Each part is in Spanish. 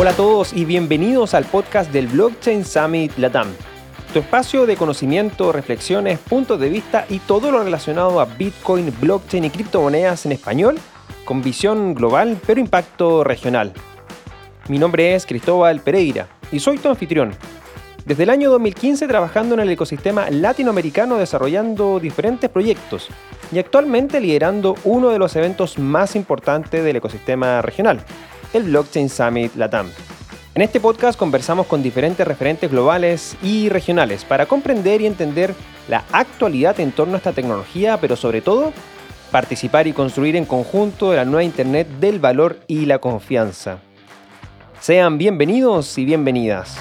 Hola a todos y bienvenidos al podcast del Blockchain Summit Latam, tu espacio de conocimiento, reflexiones, puntos de vista y todo lo relacionado a Bitcoin, blockchain y criptomonedas en español, con visión global pero impacto regional. Mi nombre es Cristóbal Pereira y soy tu anfitrión. Desde el año 2015 trabajando en el ecosistema latinoamericano desarrollando diferentes proyectos y actualmente liderando uno de los eventos más importantes del ecosistema regional, el Blockchain Summit Latam. En este podcast conversamos con diferentes referentes globales y regionales para comprender y entender la actualidad en torno a esta tecnología, pero sobre todo participar y construir en conjunto de la nueva Internet del valor y la confianza. Sean bienvenidos y bienvenidas.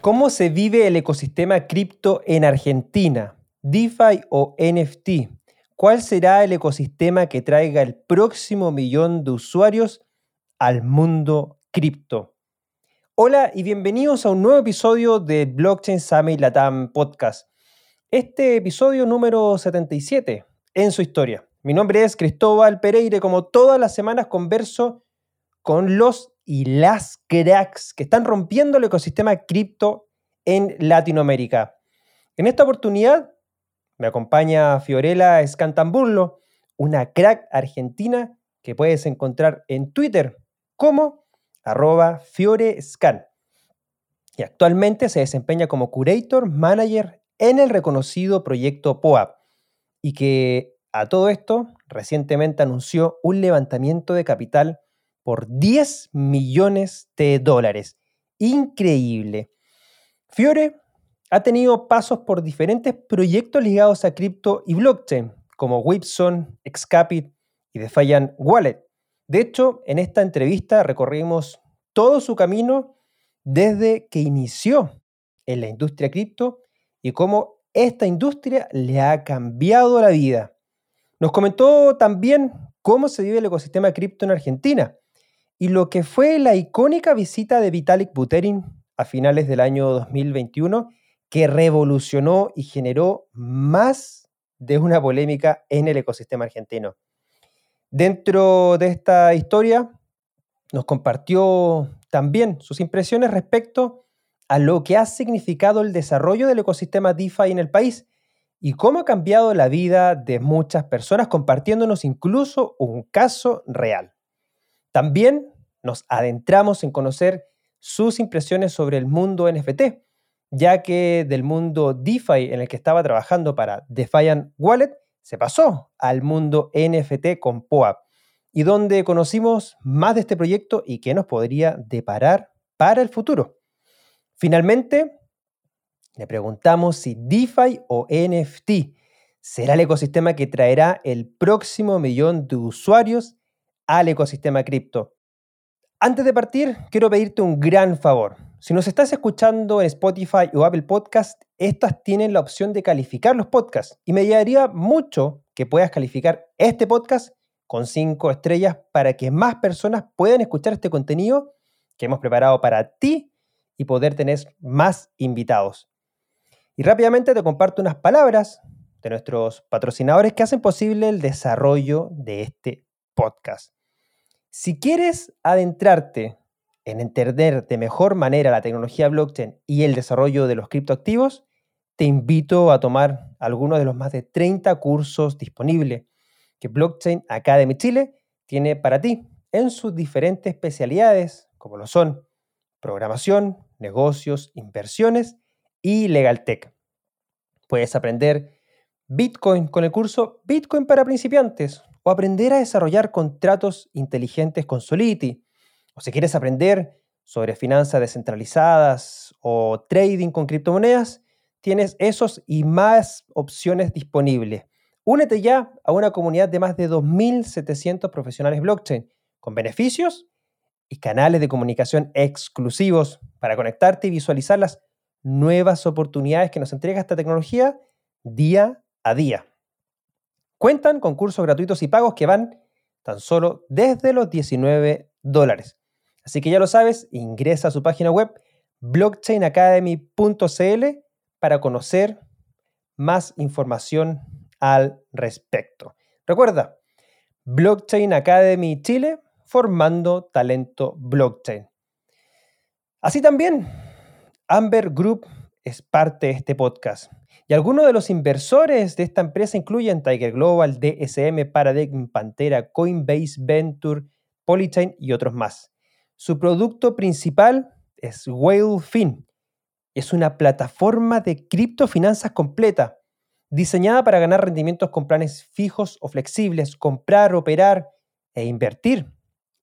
¿Cómo se vive el ecosistema cripto en Argentina? DeFi o NFT. ¿Cuál será el ecosistema que traiga el próximo millón de usuarios al mundo cripto? Hola y bienvenidos a un nuevo episodio de Blockchain Summit Latam Podcast. Este episodio número 77 en su historia. Mi nombre es Cristóbal Pereira y como todas las semanas converso con los y las cracks que están rompiendo el ecosistema cripto en Latinoamérica. En esta oportunidad me acompaña Fiorella Scantamburlo, una crack argentina que puedes encontrar en Twitter como arroba fiorescan. Y actualmente se desempeña como curator manager en el reconocido proyecto POAP y que a todo esto recientemente anunció un levantamiento de capital por 10 millones de dólares. Increíble. Fiore ha tenido pasos por diferentes proyectos ligados a cripto y blockchain, como Whipson, Excapit y Defiant Wallet. De hecho, en esta entrevista recorrimos todo su camino desde que inició en la industria cripto y cómo esta industria le ha cambiado la vida. Nos comentó también cómo se vive el ecosistema cripto en Argentina y lo que fue la icónica visita de Vitalik Buterin a finales del año 2021 que revolucionó y generó más de una polémica en el ecosistema argentino. Dentro de esta historia nos compartió también sus impresiones respecto a lo que ha significado el desarrollo del ecosistema DeFi en el país y cómo ha cambiado la vida de muchas personas, compartiéndonos incluso un caso real. También nos adentramos en conocer sus impresiones sobre el mundo NFT, ya que del mundo DeFi en el que estaba trabajando para Defiant Wallet, se pasó al mundo NFT con POAP, y donde conocimos más de este proyecto y qué nos podría deparar para el futuro. Finalmente, le preguntamos si DeFi o NFT será el ecosistema que traerá el próximo millón de usuarios al ecosistema cripto. Antes de partir, quiero pedirte un gran favor. Si nos estás escuchando en Spotify o Apple Podcast, estas tienen la opción de calificar los podcasts y me ayudaría mucho que puedas calificar este podcast con cinco estrellas para que más personas puedan escuchar este contenido que hemos preparado para ti y poder tener más invitados. Y rápidamente te comparto unas palabras de nuestros patrocinadores que hacen posible el desarrollo de este podcast. Si quieres adentrarte en entender de mejor manera la tecnología blockchain y el desarrollo de los criptoactivos, te invito a tomar algunos de los más de 30 cursos disponibles que Blockchain Academy Chile tiene para ti en sus diferentes especialidades, como lo son programación, negocios, inversiones y legal tech. Puedes aprender Bitcoin con el curso Bitcoin para principiantes o aprender a desarrollar contratos inteligentes con Solidity o si quieres aprender sobre finanzas descentralizadas o trading con criptomonedas, tienes esos y más opciones disponibles. Únete ya a una comunidad de más de 2.700 profesionales blockchain con beneficios y canales de comunicación exclusivos para conectarte y visualizar las nuevas oportunidades que nos entrega esta tecnología día a día. Cuentan con cursos gratuitos y pagos que van tan solo desde los 19 dólares. Así que ya lo sabes, ingresa a su página web blockchainacademy.cl para conocer más información al respecto. Recuerda, Blockchain Academy Chile, formando talento blockchain. Así también, Amber Group es parte de este podcast. Y algunos de los inversores de esta empresa incluyen Tiger Global, DSM, Paradigm, Pantera, Coinbase, Venture, Polychain y otros más. Su producto principal es WhaleFin. Es una plataforma de criptofinanzas completa, diseñada para ganar rendimientos con planes fijos o flexibles, comprar, operar e invertir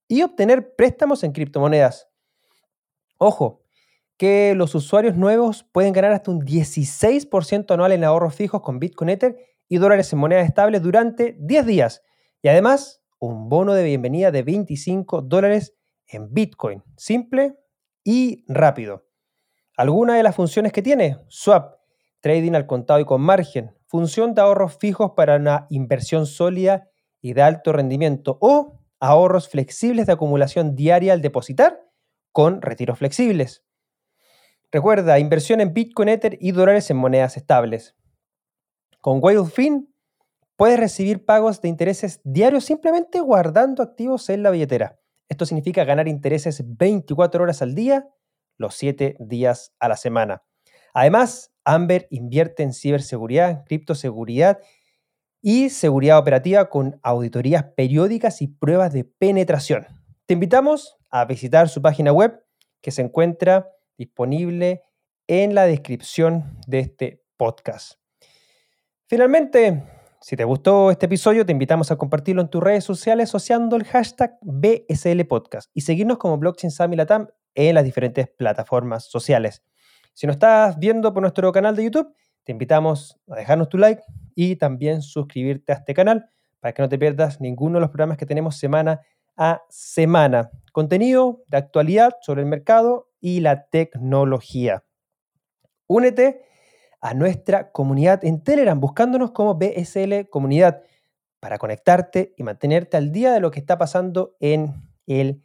y obtener préstamos en criptomonedas. Ojo, que los usuarios nuevos pueden ganar hasta un 16% anual en ahorros fijos con Bitcoin Ether y dólares en moneda estable durante 10 días. Y además, un bono de bienvenida de 25 dólares en Bitcoin. Simple y rápido. Algunas de las funciones que tiene, swap, trading al contado y con margen, función de ahorros fijos para una inversión sólida y de alto rendimiento o ahorros flexibles de acumulación diaria al depositar con retiros flexibles. Recuerda, inversión en Bitcoin, Ether y dólares en monedas estables. Con WhaleFin puedes recibir pagos de intereses diarios simplemente guardando activos en la billetera. Esto significa ganar intereses 24 horas al día, los 7 días a la semana. Además, Amber invierte en ciberseguridad, criptoseguridad y seguridad operativa con auditorías periódicas y pruebas de penetración. Te invitamos a visitar su página web que se encuentra disponible en la descripción de este podcast. Finalmente, si te gustó este episodio, te invitamos a compartirlo en tus redes sociales asociando el hashtag BSL Podcast y seguirnos como Blockchain Sami Latam en las diferentes plataformas sociales. Si nos estás viendo por nuestro canal de YouTube, te invitamos a dejarnos tu like y también suscribirte a este canal para que no te pierdas ninguno de los programas que tenemos semana a semana. Contenido de actualidad sobre el mercado y la tecnología. Únete a nuestra comunidad en Telegram buscándonos como BSL Comunidad para conectarte y mantenerte al día de lo que está pasando en el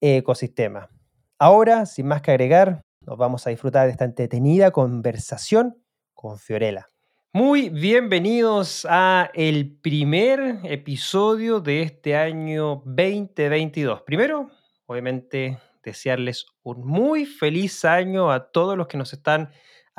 ecosistema. Ahora, sin más que agregar, nos vamos a disfrutar de esta entretenida conversación con Fiorella. Muy bienvenidos a el primer episodio de este año 2022. Primero, obviamente, desearles un muy feliz año a todos los que nos están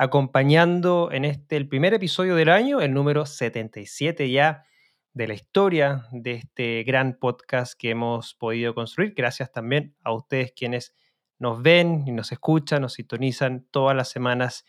acompañando en este, el primer episodio del año, el número 77 ya de la historia de este gran podcast que hemos podido construir. Gracias también a ustedes quienes nos ven y nos escuchan, nos sintonizan todas las semanas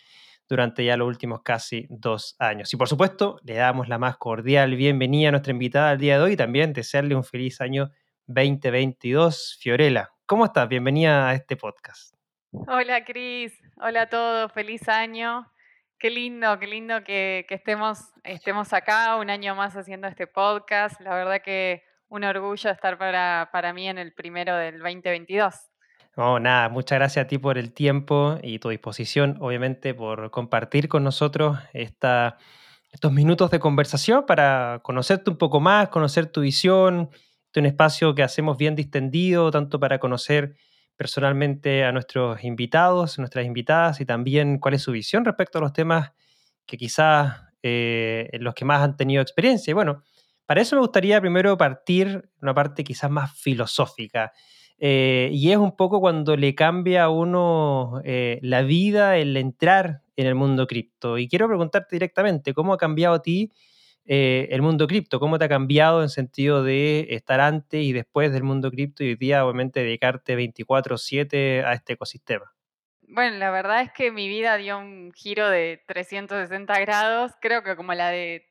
durante ya los últimos casi dos años. Y por supuesto, le damos la más cordial bienvenida a nuestra invitada al día de hoy y también desearle un feliz año 2022. Fiorella, ¿cómo estás? Bienvenida a este podcast. Hola Cris, hola a todos, feliz año. Qué lindo, qué lindo que, estemos, estemos acá un año más haciendo este podcast. La verdad que un orgullo estar para, para mí en el primero del 2022. No, nada, muchas gracias a ti por el tiempo y tu disposición, obviamente, por compartir con nosotros esta, estos minutos de conversación para conocerte un poco más, conocer tu visión, un espacio que hacemos bien distendido, tanto para conocer personalmente a nuestros invitados, nuestras invitadas y también cuál es su visión respecto a los temas que quizás eh, los que más han tenido experiencia. Y bueno, para eso me gustaría primero partir una parte quizás más filosófica. Eh, y es un poco cuando le cambia a uno eh, la vida el entrar en el mundo cripto. Y quiero preguntarte directamente, ¿cómo ha cambiado a ti eh, el mundo cripto? ¿Cómo te ha cambiado en sentido de estar antes y después del mundo cripto y hoy día obviamente dedicarte 24/7 a este ecosistema? Bueno, la verdad es que mi vida dio un giro de 360 grados, creo que como la de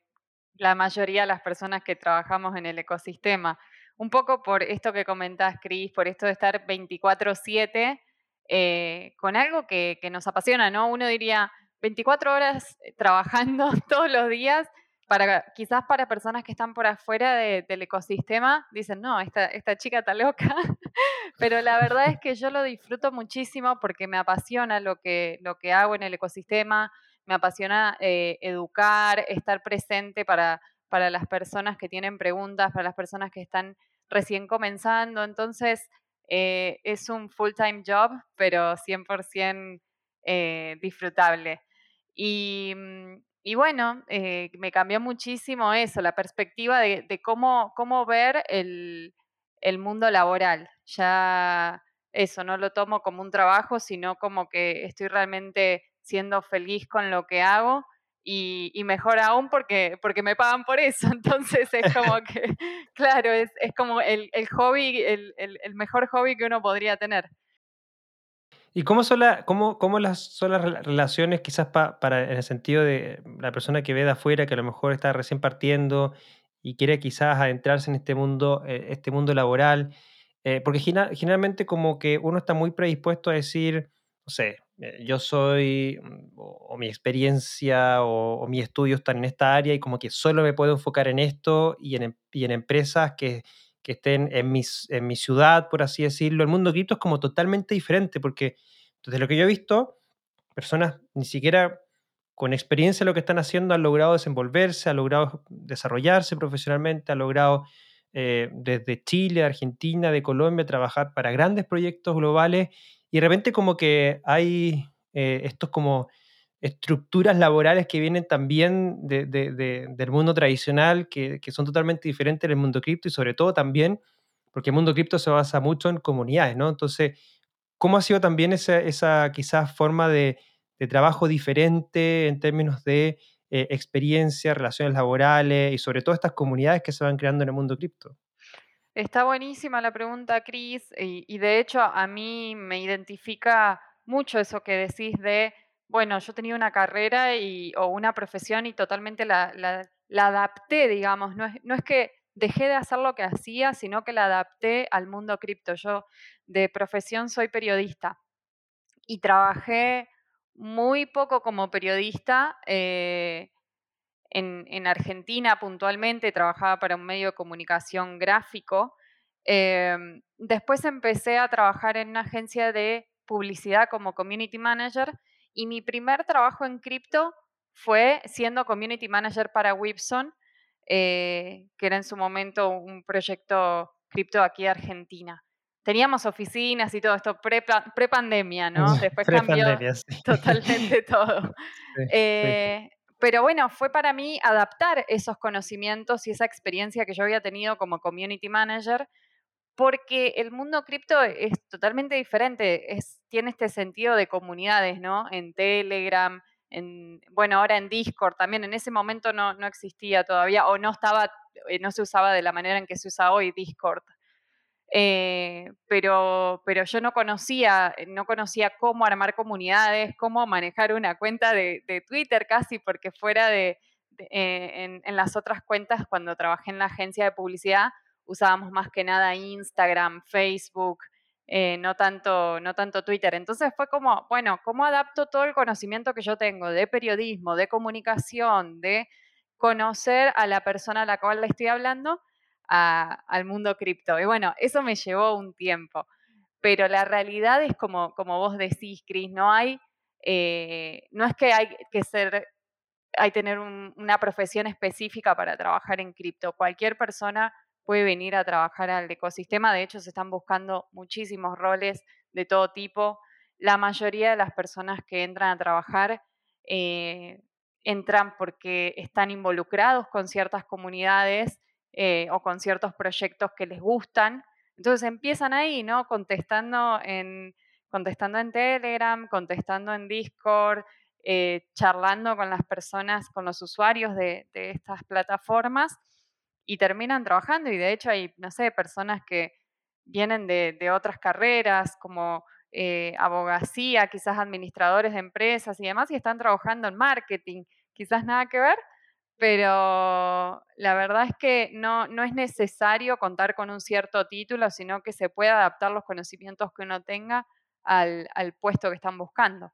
la mayoría de las personas que trabajamos en el ecosistema un poco por esto que comentás, Cris, por esto de estar 24/7 eh, con algo que, nos apasiona, ¿no? Uno diría 24 horas eh, trabajando todos los días, quizás para personas que están por afuera del ecosistema, dicen, no, esta, esta chica está loca, pero la verdad es que yo lo disfruto muchísimo porque me apasiona lo que, lo que hago en el ecosistema, me apasiona eh, educar, estar presente para para las personas que tienen preguntas, para las personas que están recién comenzando. Entonces, eh, es un full-time job, pero 100% eh, disfrutable. Y mm, y bueno, eh, me cambió muchísimo eso, la perspectiva de, cómo, cómo ver el, el mundo laboral. Ya eso, no lo tomo como un trabajo, sino como que estoy realmente siendo feliz con lo que hago y, mejor aún porque, porque me pagan por eso. Entonces es como que, claro, es, como el, hobby, el, mejor hobby que uno podría tener. ¿Y cómo son, cómo, cómo las, son las relaciones quizás para, en el sentido de la persona que ve de afuera, que a lo mejor está recién partiendo y quiere quizás adentrarse en este mundo, eh, este mundo laboral? Eh, porque generalmente como que uno está muy predispuesto a decir, no sé, eh, yo soy, mm, o, mi experiencia o, mi estudio están en esta área y como que solo me puedo enfocar en esto y en, em, y en empresas que, que estén en, mis, en mi ciudad, por así decirlo. El mundo cripto es como totalmente diferente porque desde lo que yo he visto, personas ni siquiera con experiencia en lo que están haciendo han logrado desenvolverse, han logrado desarrollarse profesionalmente, han logrado eh, desde Chile, Argentina, de Colombia, trabajar para grandes proyectos globales y de repente como que hay eh, estos como estructuras laborales que vienen también del mundo tradicional, que, son totalmente diferentes del mundo cripto y sobre todo también porque el mundo cripto se basa mucho en comunidades, ¿no? Entonces, ¿cómo ha sido también esa, esa quizás forma de, trabajo diferente en términos de eh, experiencia, relaciones laborales y sobre todo estas comunidades que se van creando en el mundo cripto. Está buenísima la pregunta, Cris, y, de hecho a mí me identifica mucho eso que decís de, bueno, yo tenía una carrera y, o una profesión y totalmente la, adapté, digamos, no es, no es que dejé de hacer lo que hacía, sino que la adapté al mundo cripto. Yo de profesión soy periodista y trabajé muy poco como periodista. Eh, en, Argentina puntualmente, trabajaba para un medio de comunicación gráfico. Em, después empecé a trabajar en una agencia de publicidad como community manager y mi primer trabajo en cripto fue siendo community manager para Wibson, eh, que era en su momento un proyecto cripto aquí de Argentina teníamos oficinas y todo esto pre-pandemia, ¿no? Después cambió totalmente todo. Eh, pero bueno, fue para mí adaptar esos conocimientos y esa experiencia que yo había tenido como community manager, porque el mundo cripto es totalmente diferente, es, tiene este sentido de comunidades, ¿no? En Telegram, en, bueno, ahora en Discord también, en ese momento no, existía todavía o no estaba, eh, no se usaba de la manera en que se usa hoy Discord. Eh, pero, pero yo no conocía, eh, no conocía cómo armar comunidades, cómo manejar una cuenta de, Twitter casi, porque fuera de, eh, en, las otras cuentas, cuando trabajé en la agencia de publicidad, usábamos más que nada Instagram, Facebook, no, tanto, no tanto Twitter. Entonces fue como, bueno, ¿cómo adapto todo el conocimiento que yo tengo de periodismo, de comunicación, de conocer a la persona a la cual le estoy hablando? al mundo cripto. Y bueno, eso me llevó un tiempo. Pero la realidad es como, como vos decís, Cris, no hay, eh, no es que hay que ser, hay tener una profesión específica para trabajar en cripto. Cualquier persona puede venir a trabajar al ecosistema. De hecho, se están buscando muchísimos roles de todo tipo. La mayoría de las personas que entran a trabajar eh, entran porque están involucrados con ciertas comunidades eh, o con ciertos proyectos que les gustan. Entonces empiezan ahí, ¿no? Contestando en, contestando en Telegram, contestando en Discord, eh, charlando con las personas, con los usuarios de, estas plataformas y terminan trabajando. Y de hecho hay, no sé, personas que vienen de, otras carreras como eh, abogacía, quizás administradores de empresas y demás, y están trabajando en marketing. Quizás nada que ver, pero la verdad es que no, no es necesario contar con un cierto título, sino que se puede adaptar los conocimientos que uno tenga al, puesto que están buscando.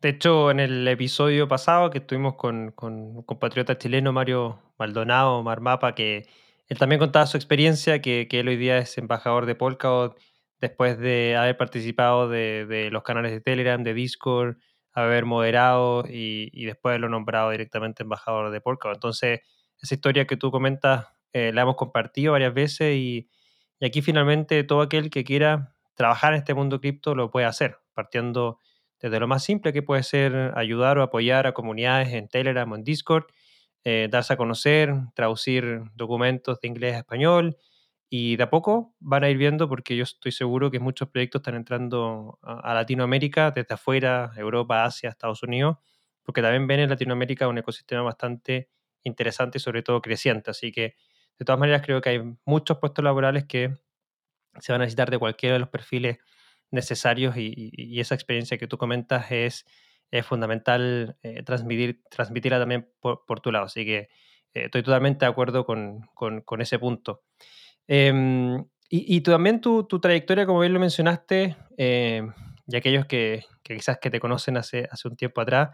De hecho, en el episodio pasado que estuvimos con, con un compatriota chileno, Mario Maldonado, Marmapa, que él también contaba su experiencia, que, que él hoy día es embajador de Polkadot después de haber participado de, de los canales de Telegram, de Discord, haber moderado y, después lo nombrado directamente embajador de Polkadot. Entonces, esa historia que tú comentas eh, la hemos compartido varias veces y, aquí finalmente todo aquel que quiera trabajar en este mundo cripto lo puede hacer, partiendo desde lo más simple que puede ser ayudar o apoyar a comunidades en Telegram o en Discord, eh, darse a conocer, traducir documentos de inglés a español y de a poco van a ir viendo porque yo estoy seguro que muchos proyectos están entrando a, Latinoamérica desde afuera, Europa, Asia, Estados Unidos, porque también ven en Latinoamérica un ecosistema bastante interesante y sobre todo creciente. Así que de todas maneras creo que hay muchos puestos laborales que se van a necesitar de cualquiera de los perfiles necesarios y, esa experiencia que tú comentas es, fundamental eh, transmitir, transmitirla también por, tu lado. Así que eh, estoy totalmente de acuerdo con, con, ese punto. Em, y, también tu, tu, trayectoria, como bien lo mencionaste, eh, y aquellos que, que, quizás que te conocen hace, hace un tiempo atrás,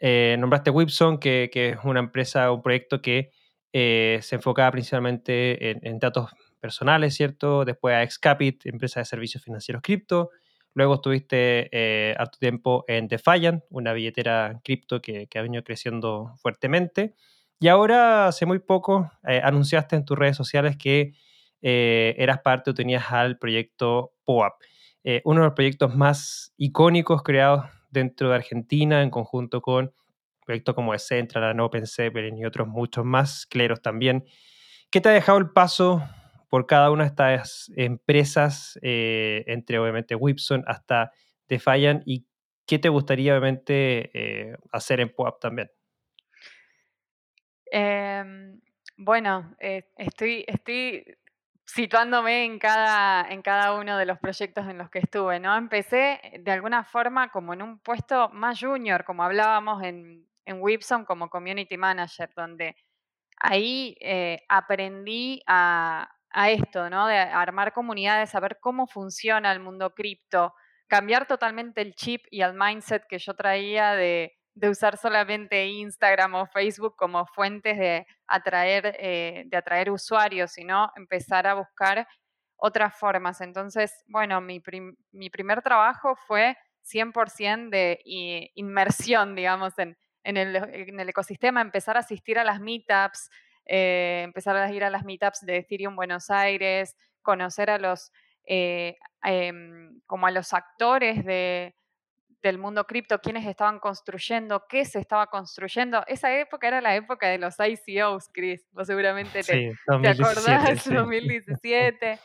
nombraste Wipson, que, que, es una empresa, un proyecto que se enfocaba principalmente en, en datos personales, ¿cierto? Después a Excapit, empresa de servicios financieros cripto. Luego estuviste eh, harto tiempo en Defiant, una billetera cripto que, ha venido creciendo fuertemente. Y ahora, hace muy poco, eh, anunciaste en tus redes sociales que eh, eras parte o tenías al proyecto POAP, eh, uno de los proyectos más icónicos creados dentro de Argentina en conjunto con proyectos como Central, Open Zeppelin y otros muchos más, Cleros también. ¿Qué te ha dejado el paso por cada una de estas empresas, eh, entre obviamente Wipson hasta Defiant, y qué te gustaría obviamente eh, hacer en POAP también? Em, bueno, eh, estoy, estoy situándome en cada, en cada uno de los proyectos en los que estuve, ¿no? Empecé de alguna forma como en un puesto más junior, como hablábamos en, en Wipson como community manager, donde ahí aprendí a, a esto, ¿no? De armar comunidades, saber cómo funciona el mundo cripto, cambiar totalmente el chip y el mindset que yo traía de, usar solamente Instagram o Facebook como fuentes de atraer, eh, de atraer usuarios, sino empezar a buscar otras formas. Entonces, bueno, mi, primer trabajo fue 100% de inmersión, digamos, en, en el ecosistema, empezar a asistir a las meetups, eh, empezar a ir a las meetups de Ethereum Buenos Aires, conocer a los, eh, em, como a los actores de, del mundo cripto, quiénes estaban construyendo, qué se estaba construyendo. Esa época era la época de los ICOs, Chris. Vos seguramente te, te acordás, 2017.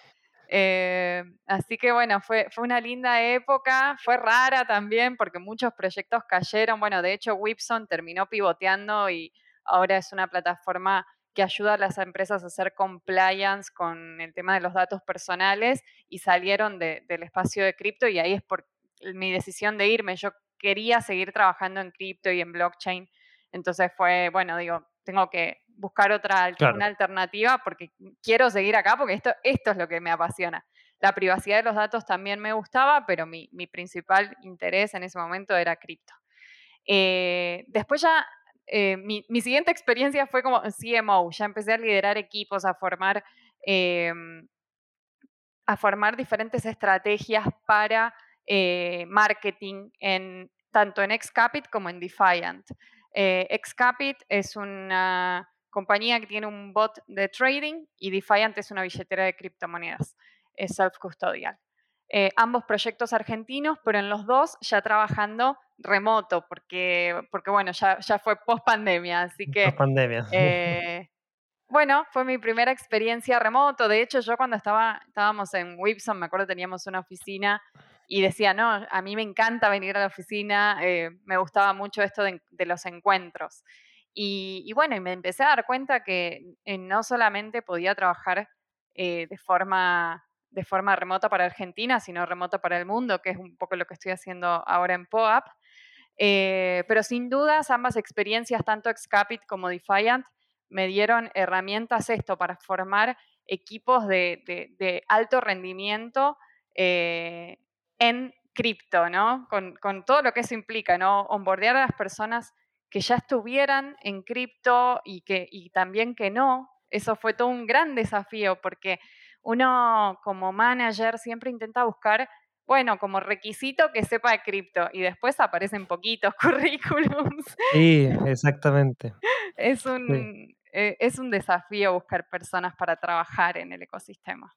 Eh, así que bueno, fue, fue una linda época, fue rara también porque muchos proyectos cayeron. Bueno, de hecho, Wipson terminó pivoteando y ahora es una plataforma que ayuda a las empresas a hacer compliance con el tema de los datos personales y salieron del espacio de cripto y ahí es por mi decisión de irme. Yo quería seguir trabajando en cripto y en blockchain, entonces fue, bueno, digo, tengo que buscar otra una alternativa porque quiero seguir acá porque esto, esto es lo que me apasiona. La privacidad de los datos también me gustaba, pero mi, principal interés en ese momento era cripto. Eh, después ya eh, mi, siguiente experiencia fue como CMO, ya empecé a liderar equipos, a formar, em, a formar diferentes estrategias para eh, marketing, en, tanto en Excapit como en Defiant. Eh, Excapit es una compañía que tiene un bot de trading y Defiant es una billetera de criptomonedas, es self-custodial. Ambos proyectos argentinos, pero en los dos ya trabajando remoto, porque, porque bueno, ya, ya fue post pandemia, así que... Post pandemia. Eh, bueno, fue mi primera experiencia remoto. De hecho, yo cuando estaba, estábamos en Wipson, me acuerdo teníamos una oficina y decía, no, a mí me encanta venir a la oficina, eh, me gustaba mucho esto de, los encuentros. Y, bueno, y me empecé a dar cuenta que eh, no solamente podía trabajar de forma de forma remota para Argentina, sino remota para el mundo, que es un poco lo que estoy haciendo ahora en POAP. Eh, pero sin dudas, ambas experiencias, tanto Excapit como Defiant, me dieron herramientas esto para formar equipos de, alto rendimiento eh, en cripto, ¿no? Con, todo lo que eso implica, ¿no? Onboardear a las personas que ya estuvieran en cripto y, y también que no. Eso fue todo un gran desafío porque uno como manager siempre intenta buscar bueno, como requisito que sepa de cripto y después aparecen poquitos currículums. Sí, exactamente. es, un, eh, es un desafío buscar personas para trabajar en el ecosistema.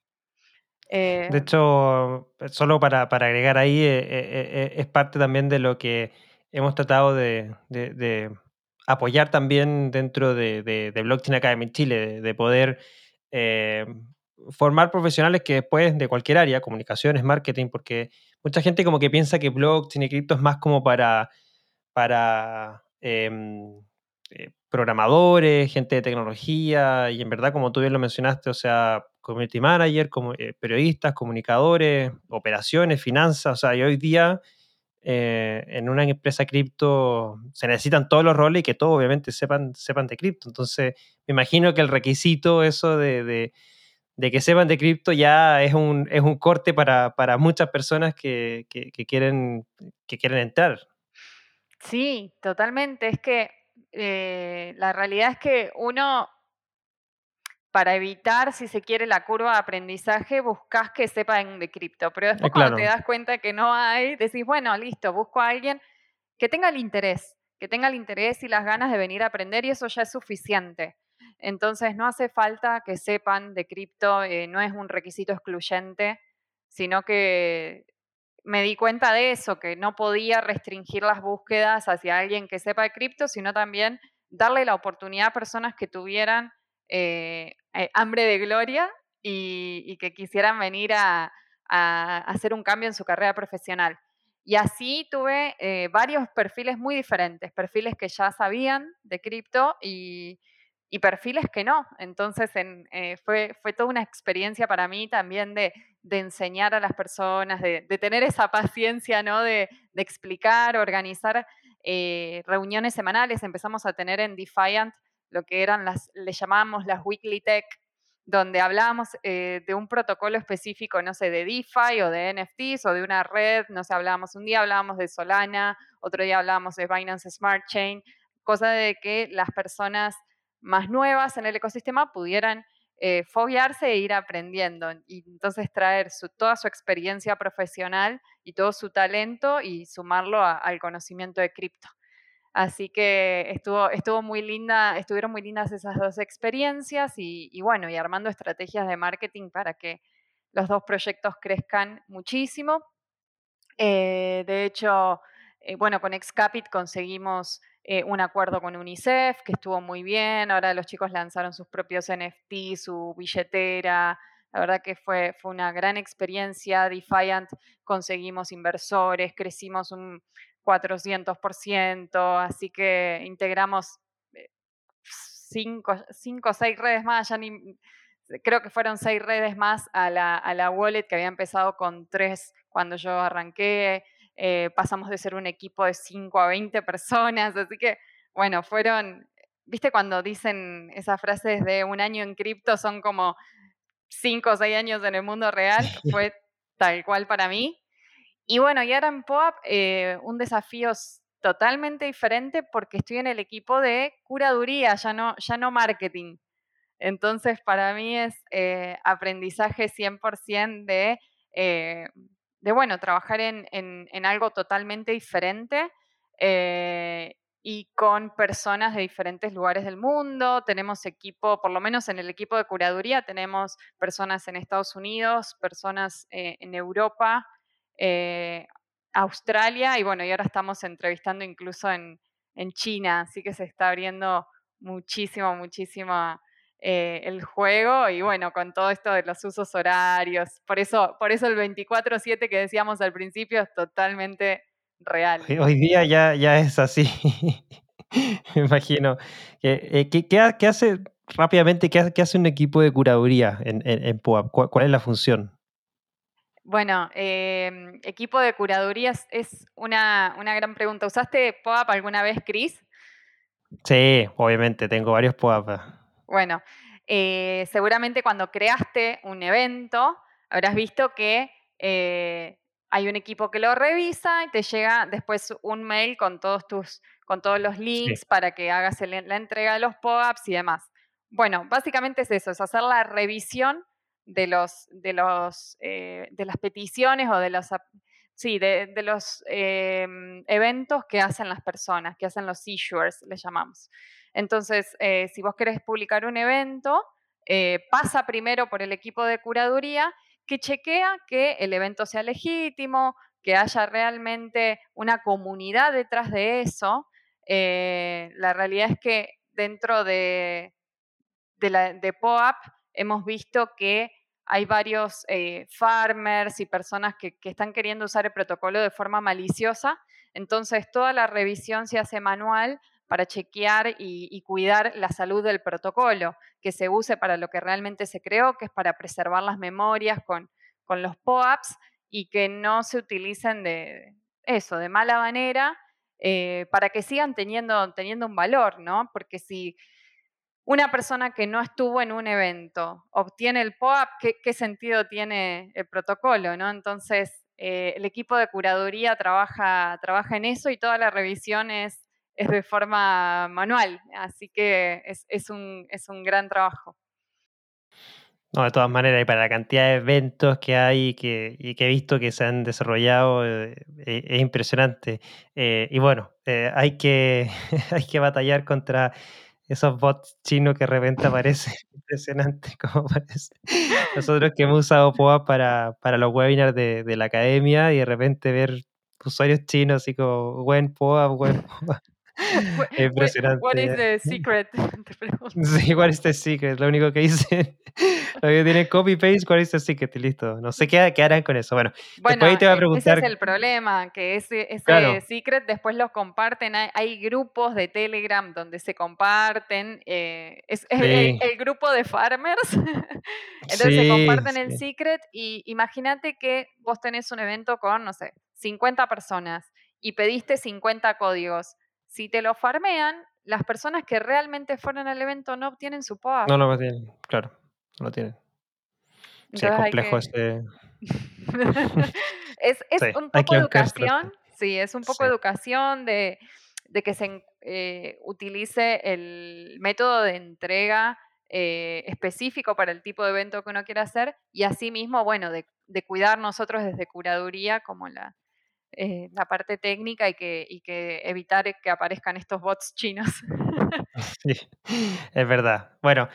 de eh, hecho, solo para, agregar ahí, es parte también de lo que hemos tratado de, apoyar también dentro de, Blockchain Academy Chile, de, poder formar profesionales que después de cualquier área, comunicaciones, marketing, porque mucha gente como que piensa que blockchain y cripto es más como para, para em, eh, programadores, gente de tecnología, y en verdad, como tú bien lo mencionaste, o sea, community manager, como, eh, periodistas, comunicadores, operaciones, finanzas, o sea, y hoy día eh, en una empresa cripto se necesitan todos los roles y que todos obviamente sepan, sepan de cripto. Entonces, me imagino que el requisito eso de de que sepan de cripto ya es un, es un corte para, muchas personas que, quieren, que quieren entrar. Sí, totalmente. Es que eh, la realidad es que uno, para evitar, si se quiere, la curva de aprendizaje, buscas que sepan de cripto. Pero después cuando te das cuenta que no hay, decís, bueno, listo, busco a alguien que tenga el interés, que tenga el interés y las ganas de venir a aprender y eso ya es suficiente. Entonces no hace falta que sepan de cripto, eh, no es un requisito excluyente, sino que me di cuenta de eso, que no podía restringir las búsquedas hacia alguien que sepa de cripto, sino también darle la oportunidad a personas que tuvieran eh, eh, hambre de gloria y, que quisieran venir a, hacer un cambio en su carrera profesional. Y así tuve varios perfiles muy diferentes, perfiles que ya sabían de cripto y, y perfiles que no. Entonces eh, fue, fue toda una experiencia para mí también de, enseñar a las personas, de, tener esa paciencia, ¿no? De, explicar, organizar eh, reuniones semanales. Empezamos a tener en Defiant lo que eran las, le llamábamos las Weekly Tech, donde hablábamos eh, de un protocolo específico, no sé, de DeFi o de NFTs o de una red, no sé, hablábamos, un día hablábamos de Solana, otro día hablábamos de Binance Smart Chain, cosa de que las personas más nuevas en el ecosistema pudieran eh, foguearse e ir aprendiendo y entonces traer toda su experiencia profesional y todo su talento y sumarlo al conocimiento de cripto. Así que estuvo, muy linda, estuvieron muy lindas esas dos experiencias y, bueno, y armando estrategias de marketing para que los dos proyectos crezcan muchísimo. Eh, de hecho, eh, bueno, con Excapit conseguimos eh, un acuerdo con UNICEF, que estuvo muy bien. Ahora los chicos lanzaron sus propios NFT, su billetera. La verdad que fue, fue una gran experiencia. Defiant conseguimos inversores, crecimos un 400%, así que integramos eh, cinco, o seis redes más, ya ni, creo que fueron seis redes más a la, a la wallet que había empezado con tres cuando yo arranqué. Eh, pasamos de ser un equipo de 5 a 20 personas, así que, bueno, fueron, viste cuando dicen esas frases de un año en cripto son como 5 o 6 años en el mundo real, fue tal cual para mí. Y bueno, y ahora en POAP eh, un desafío totalmente diferente porque estoy en el equipo de curaduría, ya no, ya no marketing. Entonces, para mí es eh, aprendizaje 100% de de bueno, trabajar en, algo totalmente diferente eh, y con personas de diferentes lugares del mundo. Tenemos equipo, por lo menos en el equipo de curaduría, tenemos personas en Estados Unidos, personas eh, en Europa, eh, Australia y bueno, y ahora estamos entrevistando incluso en, en China, así que se está abriendo muchísimo, muchísimo eh, el juego y bueno, con todo esto de los usos horarios. Por eso, por eso el 24/7 que decíamos al principio es totalmente real. Hoy día ya, ya es así. Me imagino. Eh, ¿Qué, qué, hace rápidamente, qué, hace un equipo de curaduría en, en, POAP? ¿Cuál, es la función? Bueno, em, equipo de curaduría es una, una, gran pregunta. ¿Usaste POAP alguna vez, Chris? Sí, obviamente, tengo varios POAP. Bueno, eh, seguramente cuando creaste un evento, habrás visto que eh, hay un equipo que lo revisa y te llega después un mail con todos tus, con todos los links para que hagas la entrega de los pop-ups y demás. Bueno, básicamente es eso, es hacer la revisión de los, de los, eh, de las peticiones o de los, sí, de, los em, eventos que hacen las personas, que hacen los issuers, le llamamos. Entonces, eh, si vos querés publicar un evento, eh, pasa primero por el equipo de curaduría, que chequea que el evento sea legítimo, que haya realmente una comunidad detrás de eso. Eh, la realidad es que dentro de, de, la, POAP hemos visto que hay varios farmers y personas que, están queriendo usar el protocolo de forma maliciosa. Entonces, toda la revisión se hace manual para chequear y, cuidar la salud del protocolo, que se use para lo que realmente se creó, que es para preservar las memorias con, con los POAPs y que no se utilicen de eso, de mala manera, eh, para que sigan teniendo, teniendo un valor, ¿no? Porque si una persona que no estuvo en un evento obtiene el POAP, ¿qué, sentido tiene el protocolo? ¿no? Entonces, eh, el equipo de curaduría trabaja, trabaja en eso y toda la revisión es, de forma manual, así que es, un, es un gran trabajo. No, de todas maneras, y para la cantidad de eventos que hay y que, he visto que se han desarrollado, eh, eh, es impresionante. y bueno, hay, que, hay que batallar contra esos bots chinos que de repente aparecen. Impresionante como parece. Nosotros que hemos usado POA para, para los webinars de, de, la academia y de repente ver usuarios chinos así como buen POA, buen POA. Impresionante. What is the secret? sí, what is the secret? Lo único que dicen. lo que tiene copy paste, what is the secret? Y listo. No sé qué, qué harán con eso. Bueno, bueno después te va a preguntar. Ese es el problema, que ese, ese secret después los comparten. Hay, grupos de Telegram donde se comparten. Eh, es, el, grupo de farmers. Entonces se comparten el secret. Y imagínate que vos tenés un evento con, no sé, 50 personas y pediste 50 códigos si te lo farmean, las personas que realmente fueron al evento no obtienen su POA. No lo tienen, claro, no lo tienen. sí, es complejo ese. es, un poco de educación, sí, es un poco de educación de, que se eh, utilice el método de entrega eh, específico para el tipo de evento que uno quiere hacer y asimismo, bueno, de, de cuidar nosotros desde curaduría como la, eh, la parte técnica y que, evitar que aparezcan estos bots chinos. Sí, es verdad. Bueno,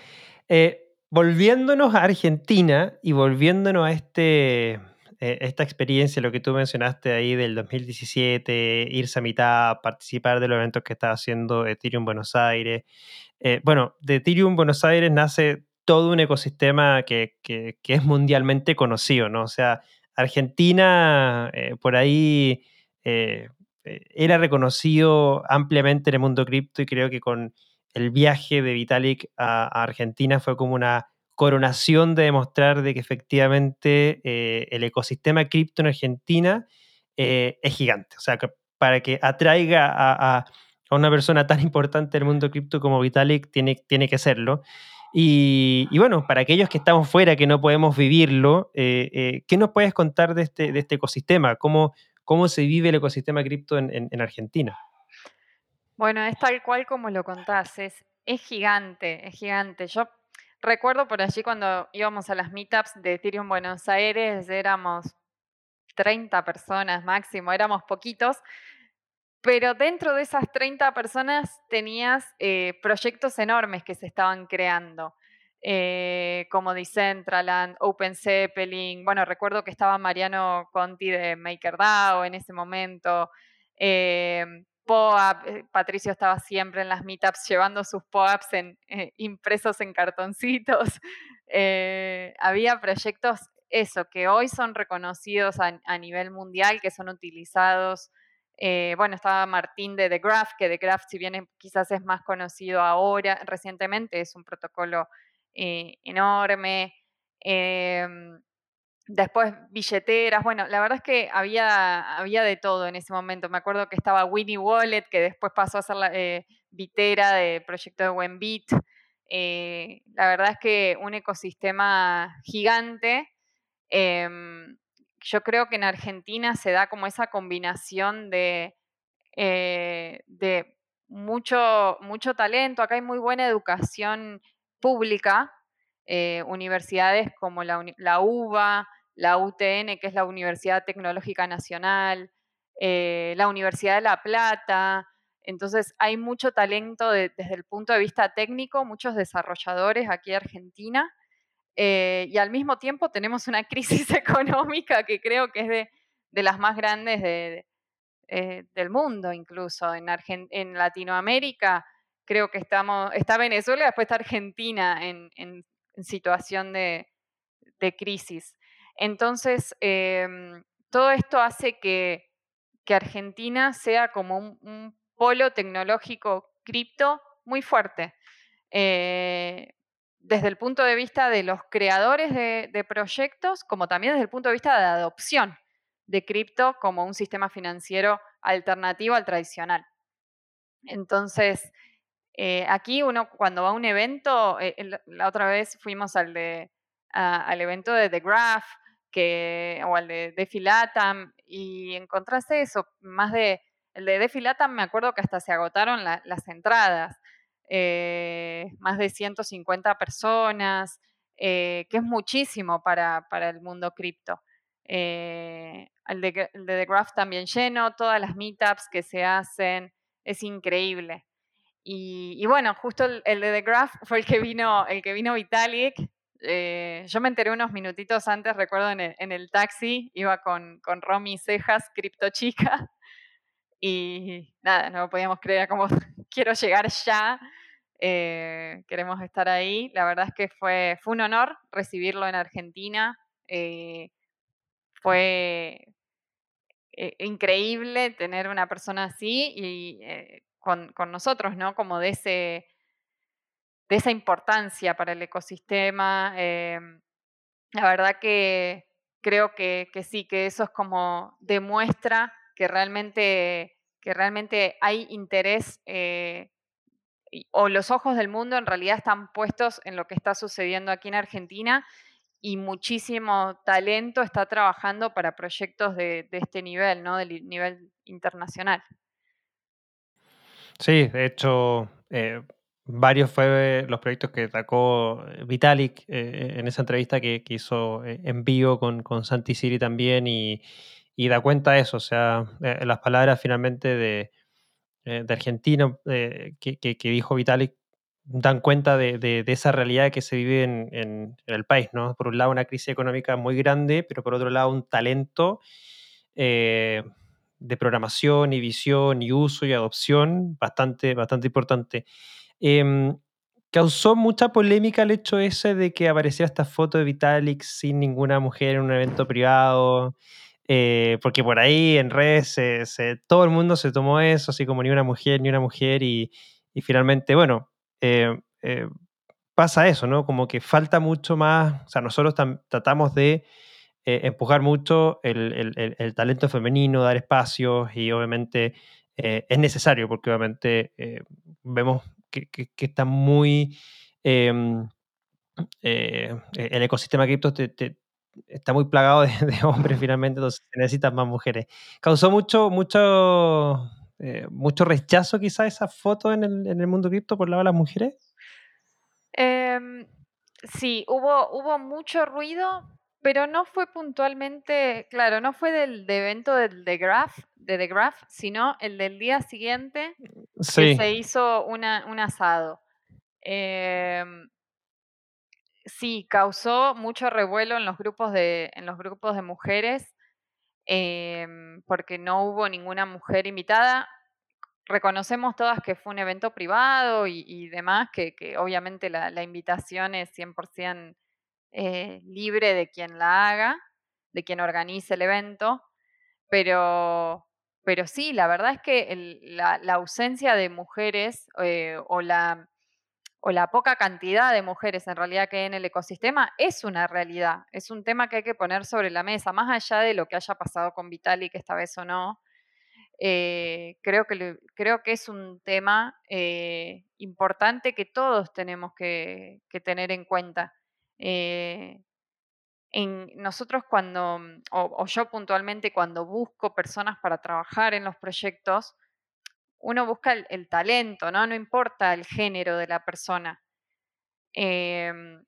eh, volviéndonos a Argentina y volviéndonos a este, eh, esta experiencia, lo que tú mencionaste ahí del 2017, irse a mitad, participar de los eventos que está haciendo Ethereum Buenos Aires. bueno, de Ethereum Buenos Aires nace todo un ecosistema que, que, que es mundialmente conocido, ¿no? O sea, Argentina eh, por ahí eh, eh, era reconocido ampliamente en el mundo cripto y creo que con el viaje de Vitalik a, Argentina fue como una coronación de demostrar de que efectivamente el ecosistema cripto en Argentina es gigante. O sea, que para que atraiga a, una persona tan importante del mundo cripto como Vitalik, tiene, tiene que serlo. Y, bueno, para aquellos que estamos fuera, que no podemos vivirlo, eh, eh, ¿qué nos puedes contar de este, de este ecosistema? ¿Cómo, ¿Cómo se vive el ecosistema cripto en, Argentina? Bueno, es tal cual como lo contás, es, es gigante, es gigante. Yo recuerdo por allí cuando íbamos a las meetups de Ethereum Buenos Aires, éramos 30 personas máximo, éramos poquitos, pero dentro de esas 30 personas tenías eh, proyectos enormes que se estaban creando, eh, como Decentraland, Open Zeppelin. Bueno, recuerdo que estaba Mariano Conti de MakerDAO en ese momento. Eh, POAP, Patricio estaba siempre en las meetups llevando sus POAPs impresos en cartoncitos. había proyectos, eso, que hoy son reconocidos a nivel mundial, que son utilizados eh, bueno, estaba Martín de The Graph, que The Graph, si bien quizás es más conocido ahora, recientemente, es un protocolo eh, enorme. Em, después billeteras, bueno, la verdad es que había, había de todo en ese momento. Me acuerdo que estaba Winnie Wallet, que después pasó a ser la eh, bitera del proyecto de Wenbit. la verdad es que un ecosistema gigante. Yo creo que en Argentina se da como esa combinación de, eh, mucho, mucho talento. Acá hay muy buena educación pública, eh, universidades como la, UBA, la UTN, que es la Universidad Tecnológica Nacional, eh, la Universidad de La Plata. Entonces hay mucho talento desde el punto de vista técnico, muchos desarrolladores aquí en Argentina. Eh, y al mismo tiempo tenemos una crisis económica que creo que es de, de las más grandes de, eh, del mundo, incluso. En, en Latinoamérica creo que estamos, está Venezuela después está Argentina en, en, situación de, de, crisis. Entonces, em, todo esto hace que, que, Argentina sea como un, polo tecnológico cripto muy fuerte. Eh, desde el punto de vista de los creadores de, proyectos, como también desde el punto de vista de adopción de cripto como un sistema financiero alternativo al tradicional. Entonces, eh, aquí uno cuando va a un evento, eh, la otra vez fuimos al, de, al evento de The Graph o al de Defilatam y encontraste eso, más de, el de Defilatam me acuerdo que hasta se agotaron las entradas, eh, más de 150 personas, que es muchísimo para, para el mundo cripto. Eh, el, de, The Graph también lleno, todas las meetups que se hacen, es increíble. Y, bueno, justo el, de The Graph fue el que vino, el que vino Vitalik. Eh, yo me enteré unos minutitos antes, recuerdo en el, taxi, iba con, con Romy Cejas, cripto chica, y nada, no podíamos creer como quiero llegar ya, eh, queremos estar ahí. La verdad es que fue, fue un honor recibirlo en Argentina fue eh, increíble tener una persona así y eh, con, nosotros, ¿no? Como de, ese, de esa importancia para el ecosistema. Em, la verdad que creo que, sí, que eso es como demuestra que realmente, que realmente hay interés eh, o los ojos del mundo en realidad están puestos en lo que está sucediendo aquí en Argentina y muchísimo talento está trabajando para proyectos de, este nivel, ¿no? Del nivel internacional. Sí, de hecho, eh, varios fue los proyectos que eh, Vitalik eh, en esa entrevista que, hizo en vivo con, con Santi Siri también y, da cuenta de eso, o sea, las palabras finalmente de, de argentino que, que, dijo Vitalik dan cuenta de, esa realidad que se vive en, el país, ¿no? Por un lado una crisis económica muy grande, pero por otro lado un talento eh, de programación y visión y uso y adopción bastante, bastante importante. Em, causó mucha polémica el hecho ese de que aparecía esta foto de Vitalik sin ninguna mujer en un evento privado. Eh, porque por ahí en redes todo el mundo se tomó eso, así como ni una mujer, ni una mujer, y, finalmente, bueno, eh, eh, pasa eso, ¿no? Como que falta mucho más, o sea, nosotros tratamos de empujar mucho el, talento femenino, dar espacios y obviamente es necesario porque obviamente vemos que, está muy... Em, el ecosistema cripto está muy plagado de, hombres finalmente, entonces se necesitan más mujeres. Causó mucho, mucho eh, mucho rechazo quizá esa foto en el, en el mundo cripto por lado de las mujeres? Em, sí, hubo, hubo mucho ruido, pero no fue puntualmente, claro, no fue del evento del The Graph, de The Graph, sino el del día siguiente que se hizo un asado. Em, sí, causó mucho revuelo en los grupos de, en los grupos de mujeres Em, porque no hubo ninguna mujer invitada. Reconocemos todas que fue un evento privado y, demás, que, obviamente la, invitación es 100% eh, libre de quien la haga, de quien organice el evento, pero, pero sí, la verdad es que la, ausencia de mujeres eh, o la o la poca cantidad de mujeres en realidad que hay en el ecosistema es una realidad, es un tema que hay que poner sobre la mesa, más allá de lo que haya pasado con Vitalik esta vez o no. Eh, creo, que, creo que es un tema eh, importante que todos tenemos que, tener en cuenta. Eh, en nosotros cuando, o, yo puntualmente cuando busco personas para trabajar en los proyectos, uno busca el, talento, ¿no? No importa el género de la persona. Em,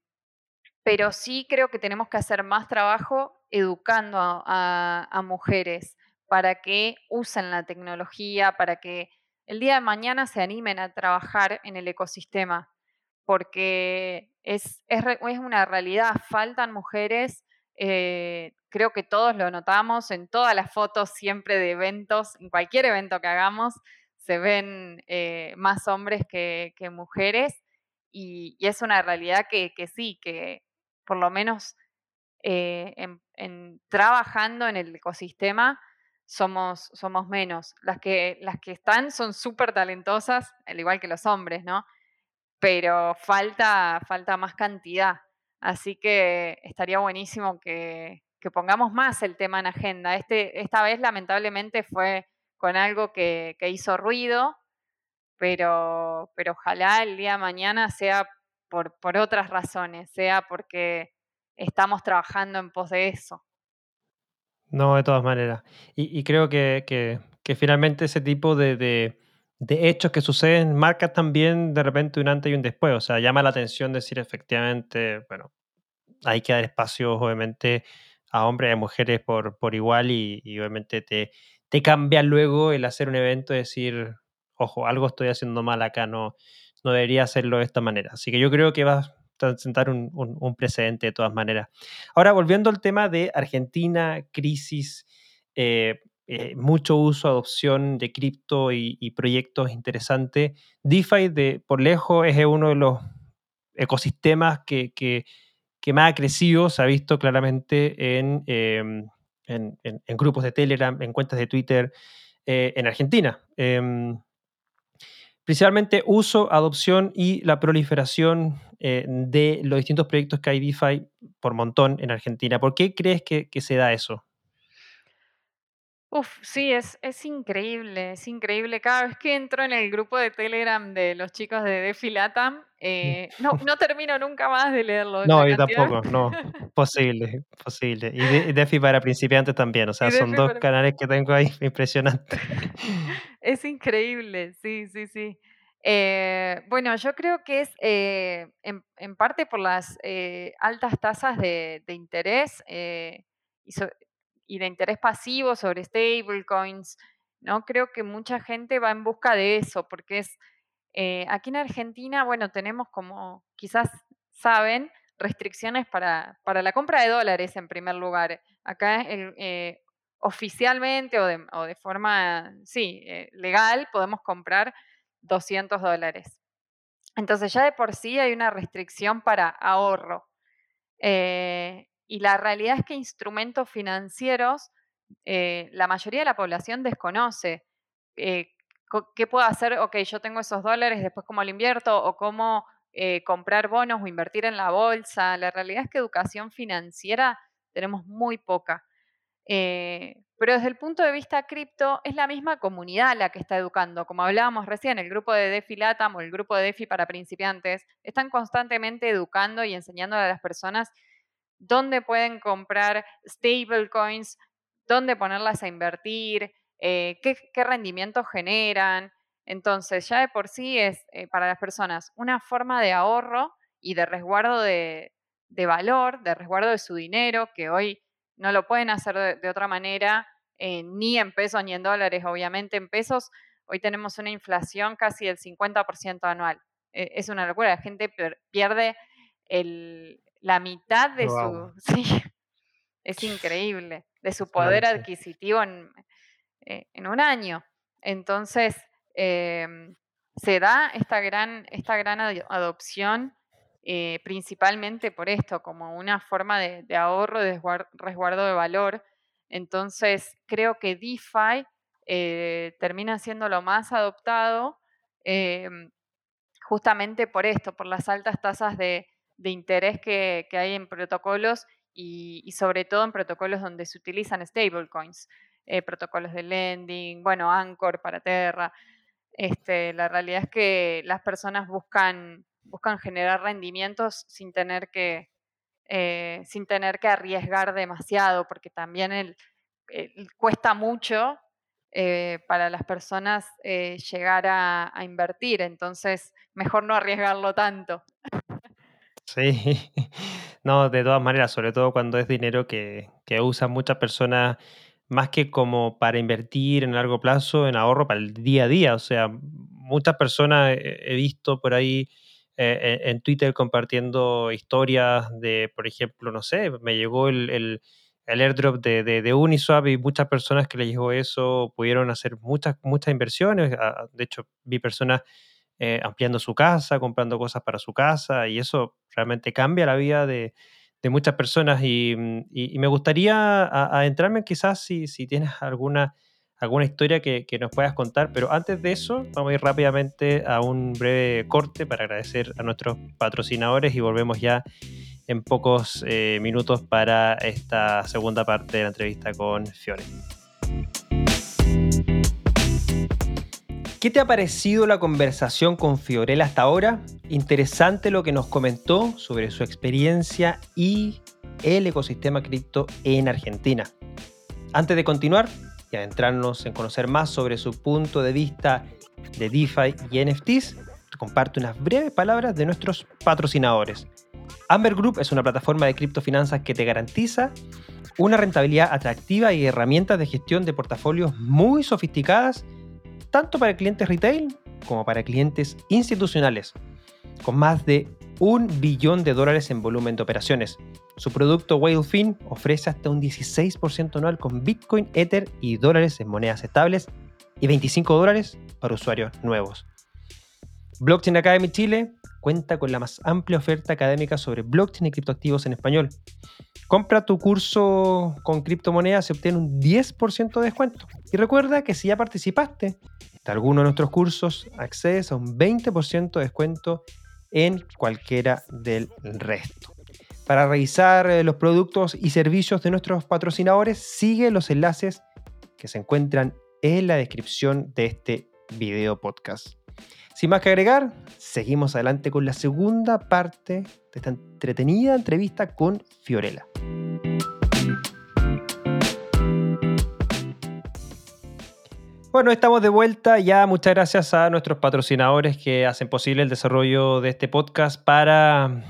pero sí creo que tenemos que hacer más trabajo educando a, mujeres para que usen la tecnología, para que el día de mañana se animen a trabajar en el ecosistema. porque es, es, una realidad, faltan mujeres, eh, creo que todos lo notamos en todas las fotos siempre de eventos, en cualquier evento que hagamos, se ven eh, más hombres que, mujeres y, es una realidad que, sí, que por lo menos eh, en, trabajando en el ecosistema somos, somos menos. Las que, las que están son súper talentosas, al igual que los hombres, ¿no? Pero falta, falta más cantidad. Así que estaría buenísimo que, pongamos más el tema en agenda. Este, esta vez, lamentablemente, fue con algo que, hizo ruido, pero, pero ojalá el día de mañana sea por, por otras razones, sea porque estamos trabajando en pos de eso. No, de todas maneras. Y, creo que, finalmente ese tipo de, hechos que suceden marcan también de repente un antes y un después. O sea, llama la atención decir efectivamente, bueno, hay que dar espacio obviamente a hombres y a mujeres por, por igual y, obviamente te, te cambia luego el hacer un evento y decir, ojo, algo estoy haciendo mal acá, no, no debería hacerlo de esta manera. Así que yo creo que va, sentar un, precedente de todas maneras. Ahora, volviendo al tema de Argentina, crisis, eh, eh, mucho uso, adopción de cripto y, proyectos interesantes. DeFi, de, por lejos, es uno de los ecosistemas que, que, más ha crecido, se ha visto claramente en, em, en, grupos de Telegram, en cuentas de Twitter eh, en Argentina. Em, principalmente uso, adopción y la proliferación eh, de los distintos proyectos que hay DeFi por montón en Argentina. ¿Por qué crees que, se da eso? Uf, sí, es, es increíble, es increíble. Cada vez que entro en el grupo de Telegram de los chicos de Defilatam, eh, no, no termino nunca más de leerlo. No, yo tampoco, no. Posible, posible. Y, Defi para principiantes también, o sea, son dos canales que tengo ahí impresionantes. es increíble, sí, sí, sí. Eh, bueno, yo creo que es eh, en, parte por las altas tasas de, interés y, y de interés pasivo sobre stablecoins, ¿no? Creo que mucha gente va en busca de eso, porque es, eh, aquí en Argentina, bueno, tenemos como quizás saben, restricciones para, para la compra de dólares en primer lugar. Acá eh, oficialmente o de, o de, forma, sí, eh, legal podemos comprar 200 dólares. Entonces ya de por sí hay una restricción para ahorro. Y la realidad es que instrumentos financieros, eh, la mayoría de la población desconoce. Eh, ¿Qué puedo hacer? Ok, yo tengo esos dólares, después cómo lo invierto o cómo eh, comprar bonos o invertir en la bolsa. La realidad es que educación financiera tenemos muy poca. pero desde el punto de vista cripto, es la misma comunidad la que está educando. Como hablábamos recién, el grupo de DeFi Latam o el grupo de DeFi para principiantes están constantemente educando y enseñando a las personas dónde pueden comprar stablecoins, dónde ponerlas a invertir, eh, qué, rendimientos generan. Entonces, ya de por sí es eh, para las personas una forma de ahorro y de resguardo de, valor, de resguardo de su dinero, que hoy no lo pueden hacer de, otra manera, eh, ni en pesos ni en dólares, obviamente en pesos. Hoy tenemos una inflación casi del 50% anual. es una locura, la gente pierde el, la mitad de su... Sí, es increíble, de su poder adquisitivo eh, en, un año. Entonces, em, se da esta gran, esta gran adopción eh, principalmente por esto, como una forma de, ahorro, de resguardo de valor. Entonces, creo que DeFi eh, termina siendo lo más adoptado em, justamente por esto, por las altas tasas de, de interés que, hay en protocolos y, sobre todo en protocolos donde se utilizan stablecoins, eh, protocolos de lending, bueno, Anchor para Terra. Este, la realidad es que las personas buscan, buscan generar rendimientos sin tener que, eh, sin tener que arriesgar demasiado, porque también cuesta mucho eh, para las personas llegar a, invertir, entonces mejor no arriesgarlo tanto. Sí, no, de todas maneras, sobre todo cuando es dinero que, que usan muchas personas más que como para invertir en largo plazo, en ahorro para el día a día. O sea, muchas personas he visto por ahí eh, en Twitter compartiendo historias de, por ejemplo, no sé, me llegó el, el, airdrop de, de, Uniswap y muchas personas que le llegó eso pudieron hacer muchas, muchas inversiones. Ah, de hecho, vi personas eh, ampliando su casa, comprando cosas para su casa y eso realmente cambia la vida de, muchas personas y, y, me gustaría adentrarme quizás si, si tienes alguna alguna historia que, nos puedas contar, pero antes de eso vamos a ir rápidamente a un breve corte para agradecer a nuestros patrocinadores y volvemos ya en pocos eh, minutos para esta segunda parte de la entrevista con Fiore. ¿Qué te ha parecido la conversación con Fiorella hasta ahora? Interesante lo que nos comentó sobre su experiencia y el ecosistema cripto en Argentina. Antes de continuar, y adentrarnos en conocer más sobre su punto de vista de DeFi y NFTs, comparte unas breves palabras de nuestros patrocinadores. Amber Group es una plataforma de criptofinanzas que te garantiza una rentabilidad atractiva y herramientas de gestión de portafolios muy sofisticadas, tanto para clientes retail como para clientes institucionales, con más de un billón de dólares en volumen de operaciones. Su producto WhaleFin ofrece hasta un 16% anual con Bitcoin, Ether y dólares en monedas estables y 25 dólares para usuarios nuevos. Blockchain Academy Chile cuenta con la más amplia oferta académica sobre blockchain y criptoactivos en español. Compra tu curso con criptomonedas y obtén un 10% de descuento. Y recuerda que si ya participaste de alguno de nuestros cursos, accedes a un 20% de descuento en cualquiera del resto. Para revisar eh, los productos y servicios de nuestros patrocinadores, sigue los enlaces que se encuentran en la descripción de este video podcast. Sin más que agregar, seguimos adelante con la segunda parte de esta entretenida entrevista con Fiorella. Bueno, estamos de vuelta ya. Muchas gracias a nuestros patrocinadores que hacen posible el desarrollo de este podcast para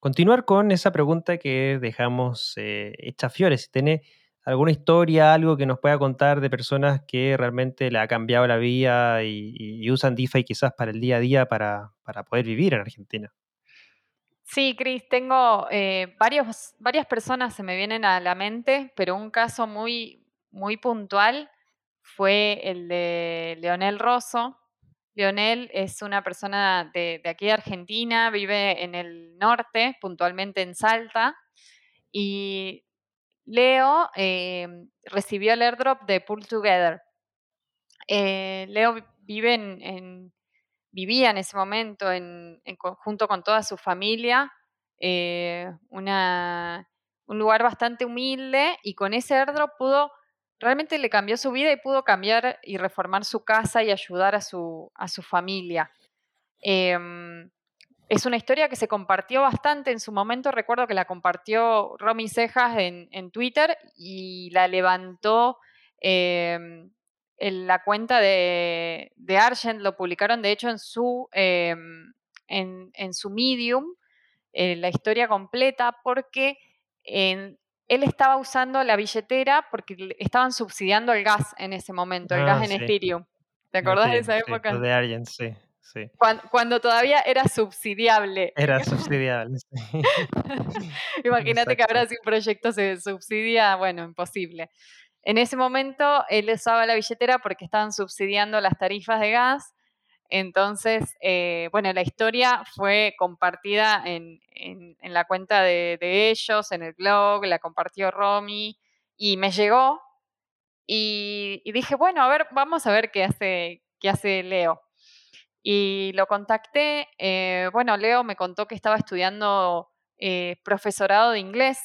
continuar con esa pregunta que dejamos eh, hecha Fiore. Si tiene alguna historia, algo que nos pueda contar de personas que realmente le ha cambiado la vida y, usan DeFi quizás para el día a día para, poder vivir en Argentina. Sí, Cris, tengo eh, varios, varias personas se me vienen a la mente, pero un caso muy, muy puntual fue el de Leonel Rosso. Leonel es una persona de, aquí de Argentina, vive en el norte, puntualmente en Salta, y Leo em, recibió el airdrop de Pull Together. Eh, Leo en, vivía en ese momento en, conjunto con toda su familia, eh, un lugar bastante humilde, y con ese airdrop pudo realmente le cambió su vida y pudo cambiar y reformar su casa y ayudar a su, a su familia. Em, es una historia que se compartió bastante en su momento. Recuerdo que la compartió Romy Cejas en, Twitter y la levantó em, en la cuenta de, de, Argent. Lo publicaron, de hecho, en su, em, en, su Medium, eh, la historia completa, porque en, él estaba usando la billetera porque estaban subsidiando el gas en ese momento, el gas ah, en Ethereum. ¿Te acordás de esa época? de alguien, sí. Sí. Cuando, todavía era subsidiable. Era subsidiable, sí. Imagínate que ahora si un proyecto se subsidia, bueno, imposible. En ese momento él usaba la billetera porque estaban subsidiando las tarifas de gas entonces, eh, bueno, la historia fue compartida en, la cuenta de, ellos, en el blog, la compartió Romy y me llegó y, dije, bueno, a ver, vamos a ver qué hace, qué hace Leo. Y lo contacté, eh, bueno, Leo me contó que estaba estudiando eh, profesorado de inglés,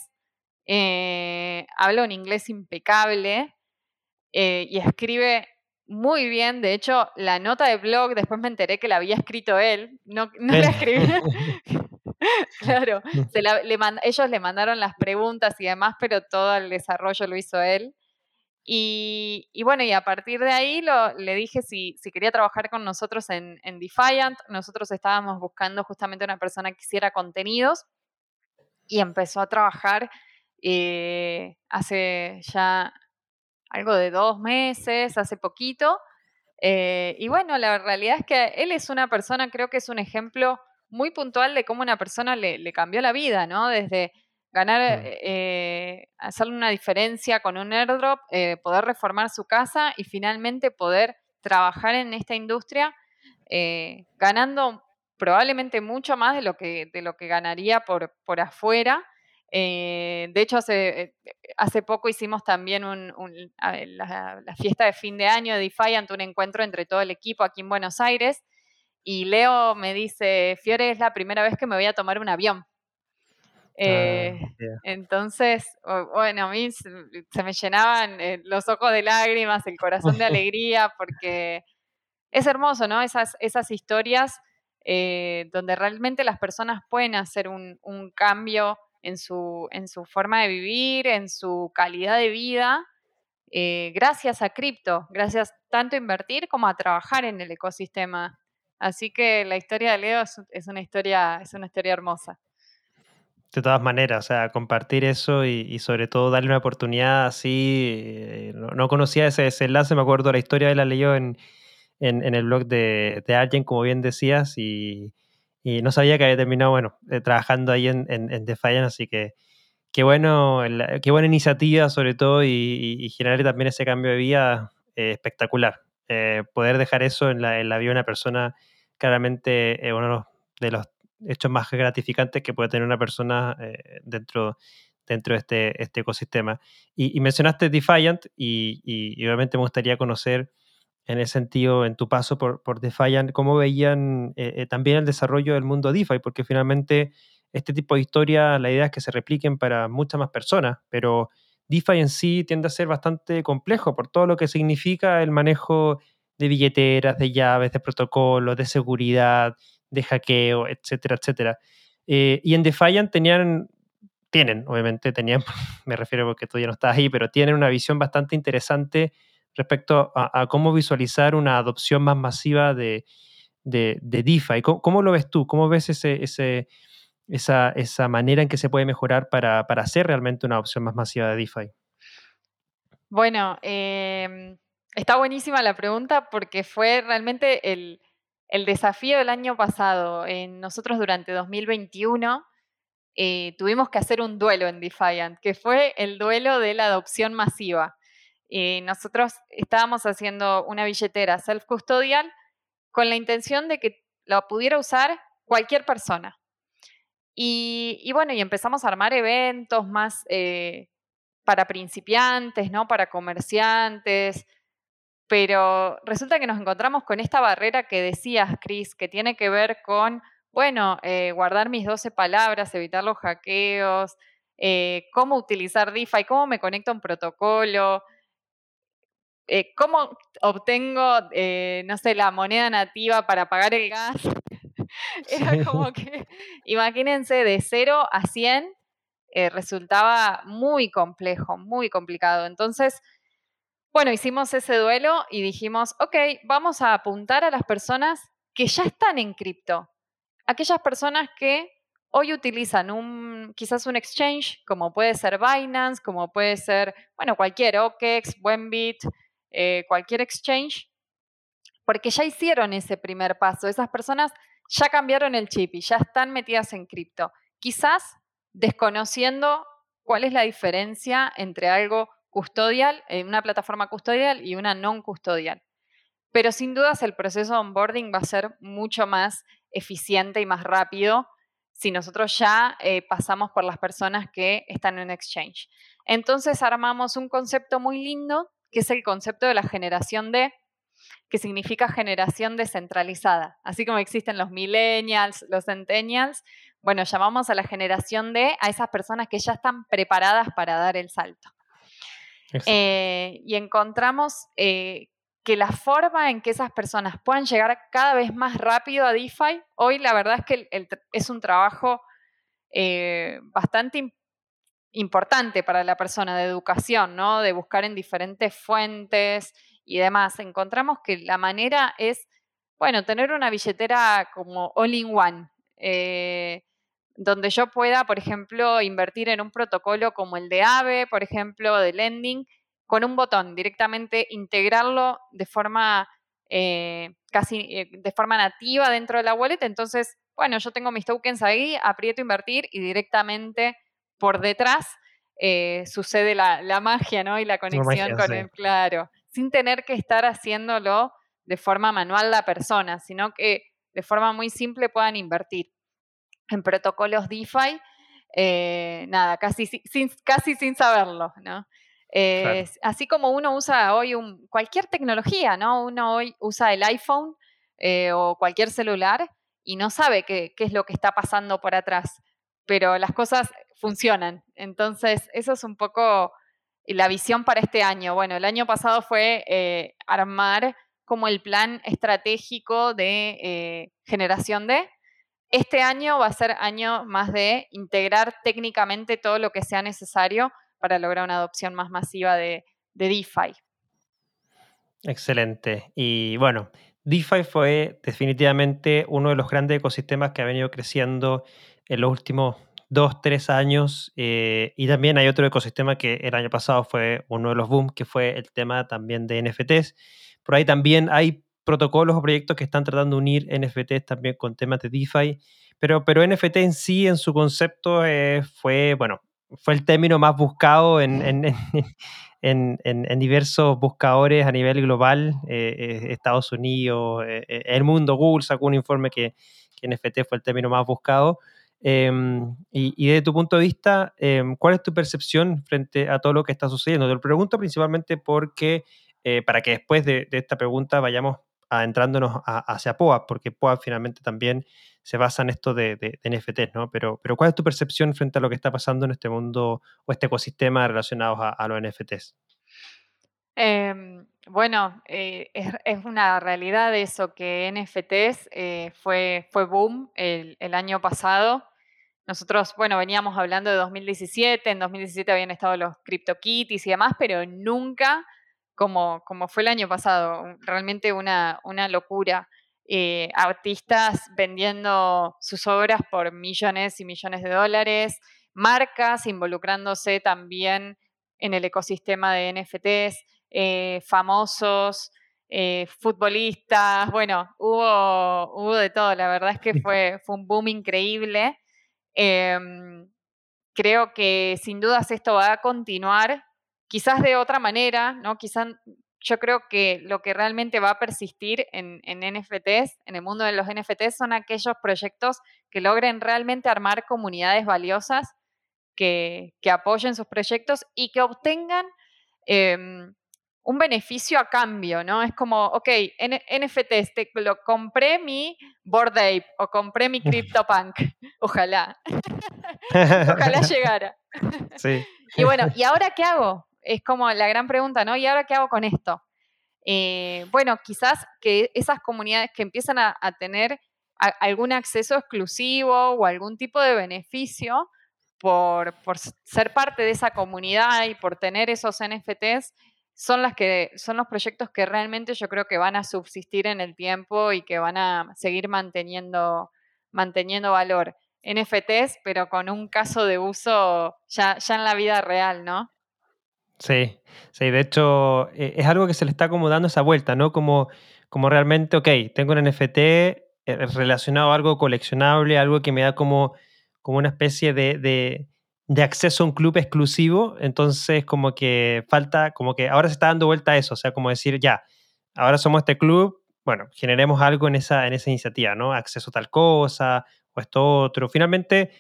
habla un inglés impecable y escribe muy bien. De hecho, la nota de blog, después me enteré que la había escrito él. No, no la escribí. claro, ellos le mandaron las preguntas y demás, pero todo el desarrollo lo hizo él. Y, bueno, y a partir de ahí le dije si, quería trabajar con nosotros en, Defiant. Nosotros estábamos buscando justamente una persona que hiciera contenidos y empezó a trabajar eh, hace ya algo de dos meses, hace poquito. Eh, y bueno, la realidad es que él es una persona, creo que es un ejemplo muy puntual de cómo una persona le, cambió la vida, ¿no? Desde ganar, eh, hacerle una diferencia con un airdrop, eh, poder reformar su casa y finalmente poder trabajar en esta industria eh, ganando probablemente mucho más de lo que, de lo que ganaría por, por afuera. de hecho, hace, hace poco hicimos también la, la, fiesta de fin de año de Defiant, un encuentro entre todo el equipo aquí en Buenos Aires. Y Leo me dice, Fiore, es la primera vez que me voy a tomar un avión. Ah, eh, entonces, bueno, a mí se, me llenaban eh, los ojos de lágrimas, el corazón de alegría, porque es hermoso, ¿no? Esas, esas historias eh, donde realmente las personas pueden hacer un, un, cambio en su, en su forma de vivir, en su calidad de vida, gracias a cripto, gracias tanto a invertir como a trabajar en el ecosistema. Así que la historia de Leo es, una, historia, es una historia hermosa. De todas maneras, o sea, compartir eso y, sobre todo darle una oportunidad así. Eh, no, conocía ese, enlace, me acuerdo la historia de la leyó en, en, el blog de, de alguien, como bien decías, y, no sabía que había terminado, bueno, eh, trabajando ahí en, en, Defiant, así que qué bueno, qué buena iniciativa sobre todo y, generar también ese cambio de vida eh, espectacular. poder dejar eso en la, en la vida de una persona claramente es uno de los hechos más gratificantes que puede tener una persona eh, dentro, dentro de este, este ecosistema. Y, mencionaste Defiant y, obviamente me gustaría conocer en ese sentido, en tu paso por, por Defiant, cómo veían eh, eh, también el desarrollo del mundo DeFi, porque finalmente este tipo de historias, la idea es que se repliquen para muchas más personas, pero DeFi en sí tiende a ser bastante complejo por todo lo que significa el manejo de billeteras, de llaves, de protocolos, de seguridad, de hackeo, etcétera, etcétera. Eh, y en Defiant tenían, tienen, obviamente, tenían, me refiero porque tú ya no estás ahí, pero tienen una visión bastante interesante respecto a, cómo visualizar una adopción más masiva de, de, DeFi. ¿Cómo, lo ves tú? ¿Cómo ves ese, ese, esa, esa, manera en que se puede mejorar para, para hacer realmente una adopción más masiva de DeFi? Bueno, eh, Está buenísima la pregunta porque fue realmente el, desafío del año pasado. nosotros durante 2021 eh, tuvimos que hacer un duelo en Defiant, que fue el duelo de la adopción masiva. Eh, nosotros estábamos haciendo una billetera self-custodial con la intención de que la pudiera usar cualquier persona. Y, bueno, y empezamos a armar eventos más eh, para principiantes, ¿no? Para comerciantes, pero resulta que nos encontramos con esta barrera que decías, Cris, que tiene que ver con, bueno, eh, guardar mis 12 palabras, evitar los hackeos, eh, cómo utilizar DeFi, cómo me conecto a un protocolo, eh, cómo obtengo, no sé, la moneda nativa para pagar el gas. Era como que, imagínense, de 0 a 100 resultaba muy complejo, muy complicado. Entonces, bueno, hicimos ese duelo y dijimos, ok, vamos a apuntar a las personas que ya están en cripto. Aquellas personas que hoy utilizan un, quizás un exchange, como puede ser Binance, como puede ser, bueno, cualquier OKEx, Buenbit, eh, cualquier exchange, porque ya hicieron ese primer paso. Esas personas ya cambiaron el chip y ya están metidas en cripto. Quizás desconociendo cuál es la diferencia entre algo custodial, una plataforma custodial y una non custodial. Pero sin dudas el proceso de onboarding va a ser mucho más eficiente y más rápido si nosotros ya eh, pasamos por las personas que están en exchange. Entonces armamos un concepto muy lindo, que es el concepto de la generación D, que significa generación descentralizada. Así como existen los millennials, los centennials, bueno, llamamos a la generación D a esas personas que ya están preparadas para dar el salto. Eh, y encontramos eh, que la forma en que esas personas puedan llegar cada vez más rápido a DeFi, hoy la verdad es que es un trabajo eh, bastante importante para la persona de educación, ¿no? de buscar en diferentes fuentes y demás. Encontramos que la manera es, bueno, tener una billetera como all-in-one donde yo pueda, por ejemplo, invertir en un protocolo como el de AVE, por ejemplo, de lending, con un botón, directamente integrarlo de forma eh, casi eh, de forma nativa dentro de la wallet. Entonces, bueno, yo tengo mis tokens ahí, aprieto invertir y directamente por detrás eh, sucede la, magia, ¿no? Y la conexión con el, claro, sin tener que estar haciéndolo de forma manual la persona, sino que de forma muy simple puedan invertir en protocolos DeFi, eh, nada, casi sin, casi sin saberlo, ¿no? Así como uno usa hoy un, cualquier tecnología, ¿no? Uno hoy usa el iPhone eh, o cualquier celular y no sabe qué, qué, es lo que está pasando por atrás, pero las cosas funcionan. Entonces, eso es un poco la visión para este año. Bueno, el año pasado fue eh, armar como el plan estratégico de generación de. Este año va a ser año más de integrar técnicamente todo lo que sea necesario para lograr una adopción más masiva de, de DeFi. Excelente. Y bueno, DeFi fue definitivamente uno de los grandes ecosistemas que ha venido creciendo en los últimos dos, tres años. Eh, y también hay otro ecosistema que el año pasado fue uno de los boom, que fue el tema también de NFTs. Por ahí también hay protocolos o proyectos que están tratando de unir NFTs también con temas de DeFi. Pero, pero NFT en sí, en su concepto, eh, fue, bueno, fue el término más buscado en, en, en, diversos buscadores a nivel global, eh, Estados Unidos, el mundo, Google sacó un informe que, que NFT fue el término más buscado. Em, y, desde tu punto de vista, em, ¿cuál es tu percepción frente a todo lo que está sucediendo? Te lo pregunto principalmente porque, eh, para que después de, esta pregunta vayamos adentrándonos hacia POA, porque POA finalmente también se basa en esto de, NFTs, ¿no? Pero, pero ¿cuál es tu percepción frente a lo que está pasando en este mundo o este ecosistema relacionado a, los NFTs? Em, bueno, eh, es, una realidad eso que NFTs eh, fue, fue boom el, el, año pasado. Nosotros, bueno, veníamos hablando de 2017, en 2017 habían estado los CryptoKitties y demás, pero nunca como, como fue el año pasado, realmente una, una locura. Eh, artistas vendiendo sus obras por millones y millones de dólares, marcas involucrándose también en el ecosistema de NFTs, eh, famosos, eh, futbolistas, bueno, hubo, hubo de todo, la verdad es que fue, fue un boom increíble. Em, creo que sin dudas esto va a continuar, quizás de otra manera, ¿no? Quizás yo creo que lo que realmente va a persistir en, NFTs, en el mundo de los NFTs, son aquellos proyectos que logren realmente armar comunidades valiosas, que, apoyen sus proyectos y que obtengan em, un beneficio a cambio, ¿no? Es como, ok, NFTs, te, lo, compré mi Bored Ape o compré mi CryptoPunk. Ojalá. Ojalá llegara. Sí. y bueno, ¿y ahora qué hago? Es como la gran pregunta, ¿no? ¿Y ahora qué hago con esto? Eh, bueno, quizás que esas comunidades que empiezan a, tener algún acceso exclusivo o algún tipo de beneficio por, por ser parte de esa comunidad y por tener esos NFTs, son las que son los proyectos que realmente yo creo que van a subsistir en el tiempo y que van a seguir manteniendo, manteniendo valor. NFTs, pero con un caso de uso ya, ya en la vida real, ¿no? Sí, sí, de hecho eh, es algo que se le está como dando esa vuelta, ¿no? Como, como realmente, ok, tengo un NFT eh, relacionado a algo coleccionable, algo que me da como, como una especie de de acceso a un club exclusivo, entonces como que falta, como que ahora se está dando vuelta a eso, o sea, como decir, ya, ahora somos este club, bueno, generemos algo en esa, en esa iniciativa, ¿no? Acceso a tal cosa o esto otro. Finalmente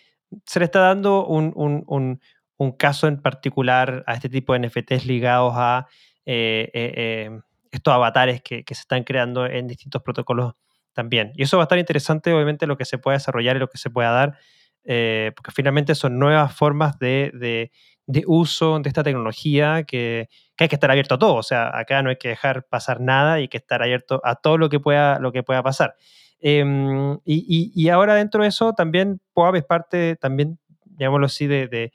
se le está dando un, un, un, caso en particular a este tipo de NFTs ligados a eh, eh, eh, estos avatares que, se están creando en distintos protocolos también. Y eso va a estar interesante, obviamente, lo que se pueda desarrollar y lo que se pueda dar porque finalmente son nuevas formas de, uso de esta tecnología que, hay que estar abierto a todo. O sea, acá no hay que dejar pasar nada y hay que estar abierto a todo lo que pueda, lo que pueda pasar. Em, y, ahora dentro de eso también POAP es parte, también, digámoslo así, de,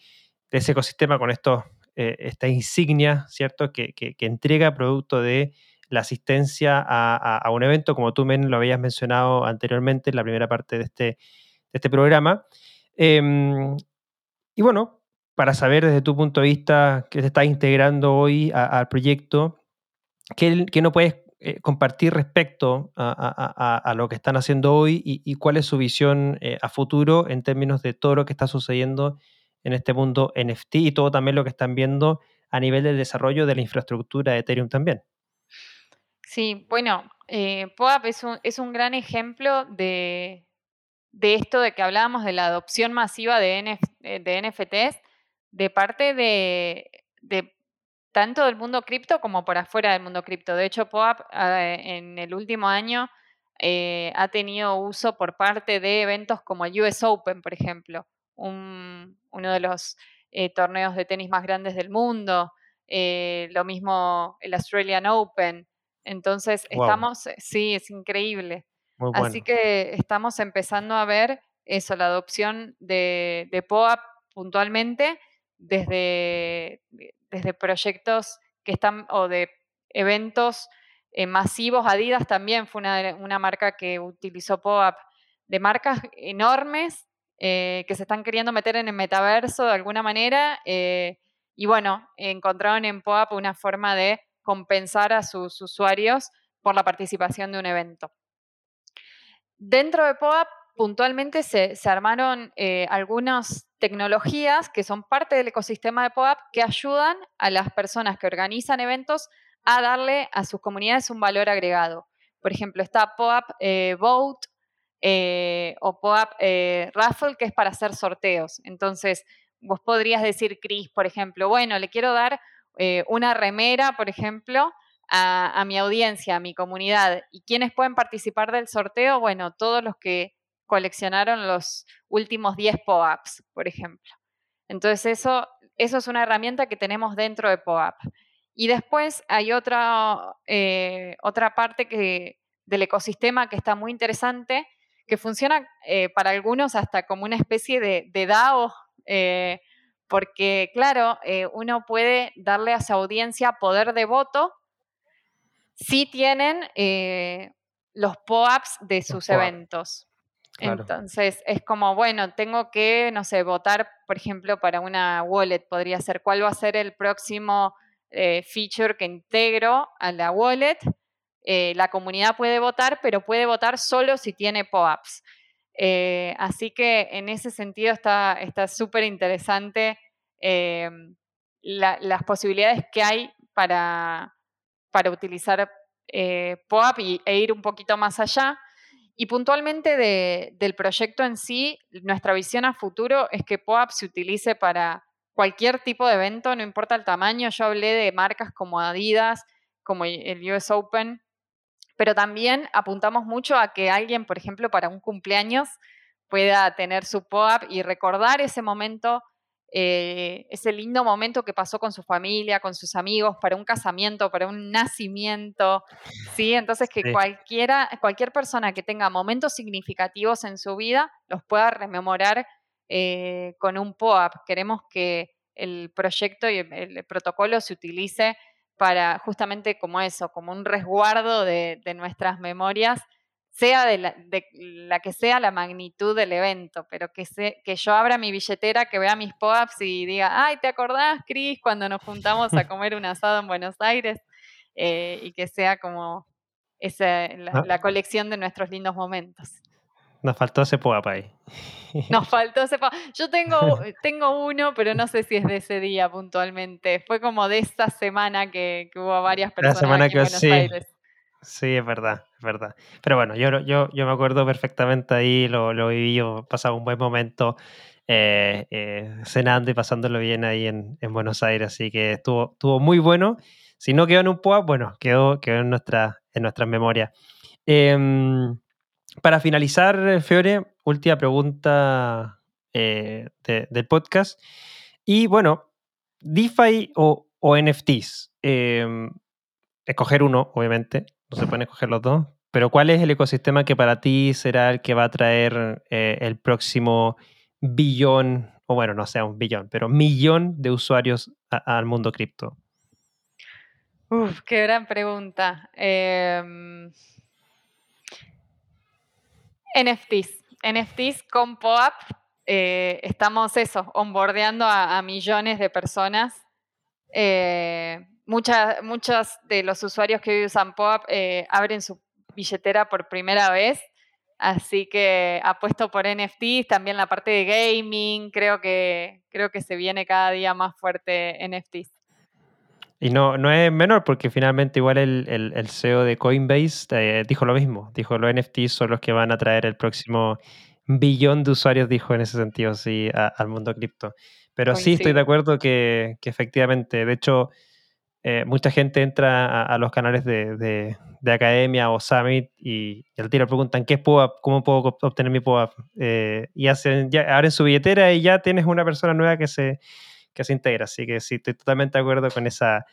ese ecosistema con estos, eh, esta insignia, ¿cierto? Que, entrega producto de la asistencia a, un evento, como tú men, lo habías mencionado anteriormente en la primera parte de este, de este programa. Em, y bueno, para saber desde tu punto de vista que te estás integrando hoy al proyecto, ¿qué, no puedes eh, compartir respecto a, lo que están haciendo hoy y, cuál es su visión eh, a futuro en términos de todo lo que está sucediendo en este mundo NFT y todo también lo que están viendo a nivel del desarrollo de la infraestructura de Ethereum también. Sí, bueno, eh, POAP es un, es un, gran ejemplo de, de, esto de que hablábamos de la adopción masiva de, de NFTs de parte de, de tanto del mundo cripto como por afuera del mundo cripto. De hecho, POAP eh, en el último año eh, ha tenido uso por parte de eventos como el US Open, por ejemplo, uno de los eh, torneos de tenis más grandes del mundo, lo mismo el Australian Open. Entonces, estamos, sí, es increíble. Así que estamos empezando a ver eso, la adopción de, de POAP puntualmente desde, desde proyectos que están, o de eventos eh, masivos. Adidas también fue una, marca que utilizó POAP, de marcas enormes eh, que se están queriendo meter en el metaverso de alguna manera. Eh, y bueno, encontraron en POAP una forma de compensar a sus usuarios por la participación de un evento. Dentro de POAP puntualmente se, armaron eh, algunas tecnologías que son parte del ecosistema de POAP que ayudan a las personas que organizan eventos a darle a sus comunidades un valor agregado. Por ejemplo, está POAP Vote eh, o POAP Raffle, que es para hacer sorteos. Entonces, vos podrías decir, Chris, por ejemplo, bueno, le quiero dar una remera, por ejemplo, a, mi audiencia, a mi comunidad. ¿Y quiénes pueden participar del sorteo? Bueno, todos los que coleccionaron los últimos 10 POAPs, por ejemplo. Entonces eso, eso es una herramienta que tenemos dentro de POAP. Y después hay otra, eh, otra parte que, del ecosistema que está muy interesante, que funciona eh, para algunos hasta como una especie de, de DAO, eh, porque claro, uno puede darle a su audiencia poder de voto si tienen los POAPs de sus eventos. Entonces es como, bueno, tengo que, no sé, votar, por ejemplo, para una wallet, podría ser cuál va a ser el próximo eh, feature que integro a la wallet. Eh, la comunidad puede votar, pero puede votar solo si tiene POAPs. Eh, así que en ese sentido está súper interesante las posibilidades que hay para, para utilizar POAP y, e ir un poquito más allá. Y puntualmente del proyecto en sí, nuestra visión a futuro es que POAP se utilice para cualquier tipo de evento, no importa el tamaño. Yo hablé de marcas como Adidas, como el US Open, pero también apuntamos mucho a que alguien, por ejemplo, para un cumpleaños pueda tener su POAP y recordar ese momento eh, ese lindo momento que pasó con su familia, con sus amigos, para un casamiento, para un nacimiento, ¿sí? Entonces que cualquiera, cualquier persona que tenga momentos significativos en su vida los pueda rememorar eh, con un POAP. Queremos que el proyecto y el, protocolo se utilice para justamente como eso, como un resguardo de nuestras memorias sea de la, que sea la magnitud del evento, pero que, que yo abra mi billetera, que vea mis pop-ups y diga, ay, ¿te acordás, Cris, cuando nos juntamos a comer un asado en Buenos Aires? Eh, y que sea como esa, ah. la, colección de nuestros lindos momentos. Nos faltó ese pop-up ahí. Nos faltó ese pop Yo tengo, tengo uno, pero no sé si es de ese día puntualmente. Fue como de esta semana que, hubo varias personas en Buenos Aires. Sí, es verdad, es verdad. Pero bueno, yo, yo, yo me acuerdo perfectamente ahí, lo, lo viví, yo pasaba un buen momento eh, eh, cenando y pasándolo bien ahí en, en, Buenos Aires, así que estuvo, estuvo muy bueno. Si no quedó en un POA, bueno, quedó, quedó en, nuestra, en nuestras memorias. Em, para finalizar, Fiore, última pregunta eh, del podcast. Y bueno, DeFi o, o NFTs. Em, escoger uno, obviamente no se pueden escoger los dos, pero ¿cuál es el ecosistema que para ti será el que va a traer eh, el próximo billón, o bueno, no sea un billón, pero millón de usuarios al mundo cripto? Uf, qué gran pregunta. Em, NFTs. NFTs con POAP. Eh, estamos eso, onboardeando a, millones de personas. Eh, muchas, muchos de los usuarios que hoy usan POAP eh, abren su billetera por primera vez. Así que apuesto por NFTs, también la parte de gaming, creo que, creo que se viene cada día más fuerte NFTs. Y no, no es menor porque finalmente igual el, el, CEO de Coinbase eh, dijo lo mismo, dijo los NFTs son los que van a traer el próximo billón de usuarios, dijo en ese sentido, sí, al mundo cripto. Pero sí, estoy de acuerdo que, que efectivamente, de hecho, eh, mucha gente entra a, los canales de, de, academia o summit y, al tiro preguntan ¿qué es POAP? ¿Cómo puedo obtener mi POAP? Eh, y hacen, ya, abren su billetera y ya tienes una persona nueva que se, que se integra. Así que sí, estoy totalmente de acuerdo con esa,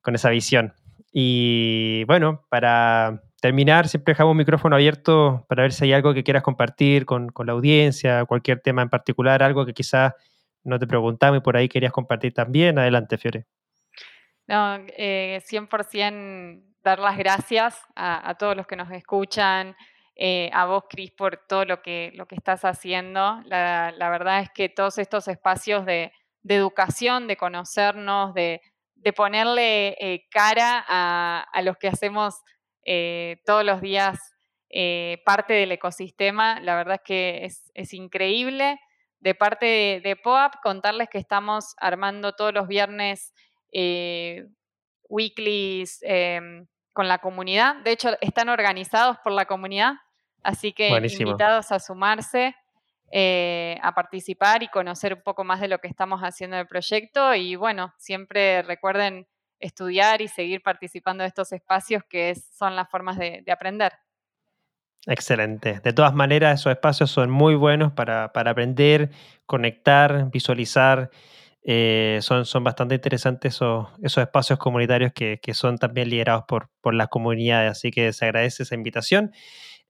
con esa visión. Y bueno, para terminar, siempre dejamos un micrófono abierto para ver si hay algo que quieras compartir con, con la audiencia, cualquier tema en particular, algo que quizás no te preguntamos y por ahí querías compartir también. Adelante, Fiore. No, eh, 100% dar las gracias a, todos los que nos escuchan, eh, a vos, Cris, por todo lo que, lo que estás haciendo. La, verdad es que todos estos espacios de, educación, de conocernos, de, ponerle eh, cara a, los que hacemos eh, todos los días parte del ecosistema, la verdad es que es, increíble. De parte de, de POAP, contarles que estamos armando todos los viernes eh, weeklies em, con la comunidad. De hecho, están organizados por la comunidad, así que invitados a sumarse, eh, a participar y conocer un poco más de lo que estamos haciendo en el proyecto. Y bueno, siempre recuerden estudiar y seguir participando de estos espacios que son las formas de, aprender. Excelente. De todas maneras, esos espacios son muy buenos para, para aprender, conectar, visualizar eh, son, son bastante interesantes esos, esos espacios comunitarios que, que, son también liderados por, por las comunidades, así que se agradece esa invitación.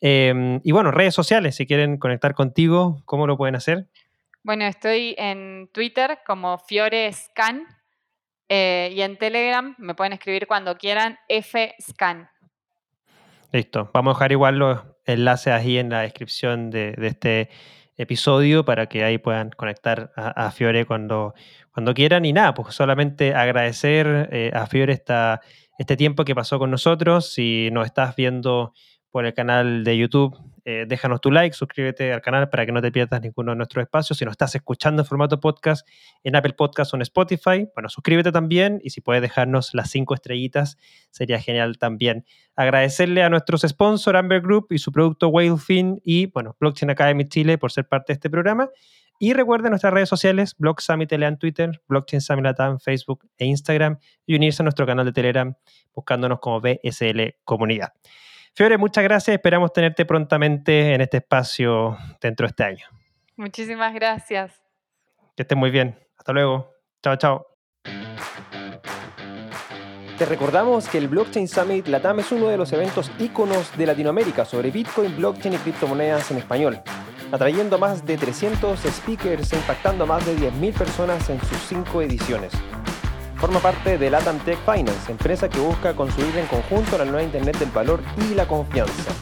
Em, y bueno, redes sociales, si quieren conectar contigo, ¿cómo lo pueden hacer? Bueno, estoy en Twitter como FioreScan eh, y en Telegram me pueden escribir cuando quieran FScan. Listo, vamos a dejar igual los enlaces ahí en la descripción de, de este episodio para que ahí puedan conectar a, Fiore cuando, cuando quieran. Y nada, pues solamente agradecer eh, a Fiore esta, este tiempo que pasó con nosotros. Si nos estás viendo por el canal de YouTube, eh, déjanos tu like, suscríbete al canal para que no te pierdas ninguno de nuestros espacios. Si nos estás escuchando en formato podcast en Apple Podcast o en Spotify, bueno, suscríbete también y si puedes dejarnos las cinco estrellitas, sería genial también. Agradecerle a nuestros sponsors, Amber Group y su producto Whalefin y, bueno, Blockchain Academy Chile por ser parte de este programa. Y recuerden nuestras redes sociales, Blog Summit en Twitter, Blockchain Summit Latam, Facebook e Instagram y unirse a nuestro canal de Telegram buscándonos como BSL Comunidad. Fiore, muchas gracias. Esperamos tenerte prontamente en este espacio dentro de este año. Muchísimas gracias. Que estés muy bien. Hasta luego. Chao, chao. Te recordamos que el Blockchain Summit Latam es uno de los eventos íconos de Latinoamérica sobre Bitcoin, blockchain y criptomonedas en español, atrayendo a más de 300 speakers e impactando a más de 10.000 personas en sus cinco ediciones. Forma parte de Latam Tech Finance, empresa que busca construir en conjunto la nueva Internet del valor y la confianza.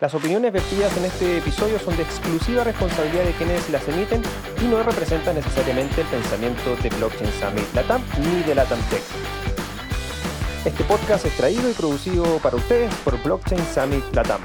Las opiniones vertidas en este episodio son de exclusiva responsabilidad de quienes las emiten y no representan necesariamente el pensamiento de Blockchain Summit Latam ni de Latam Tech. Este podcast es traído y producido para ustedes por Blockchain Summit Latam.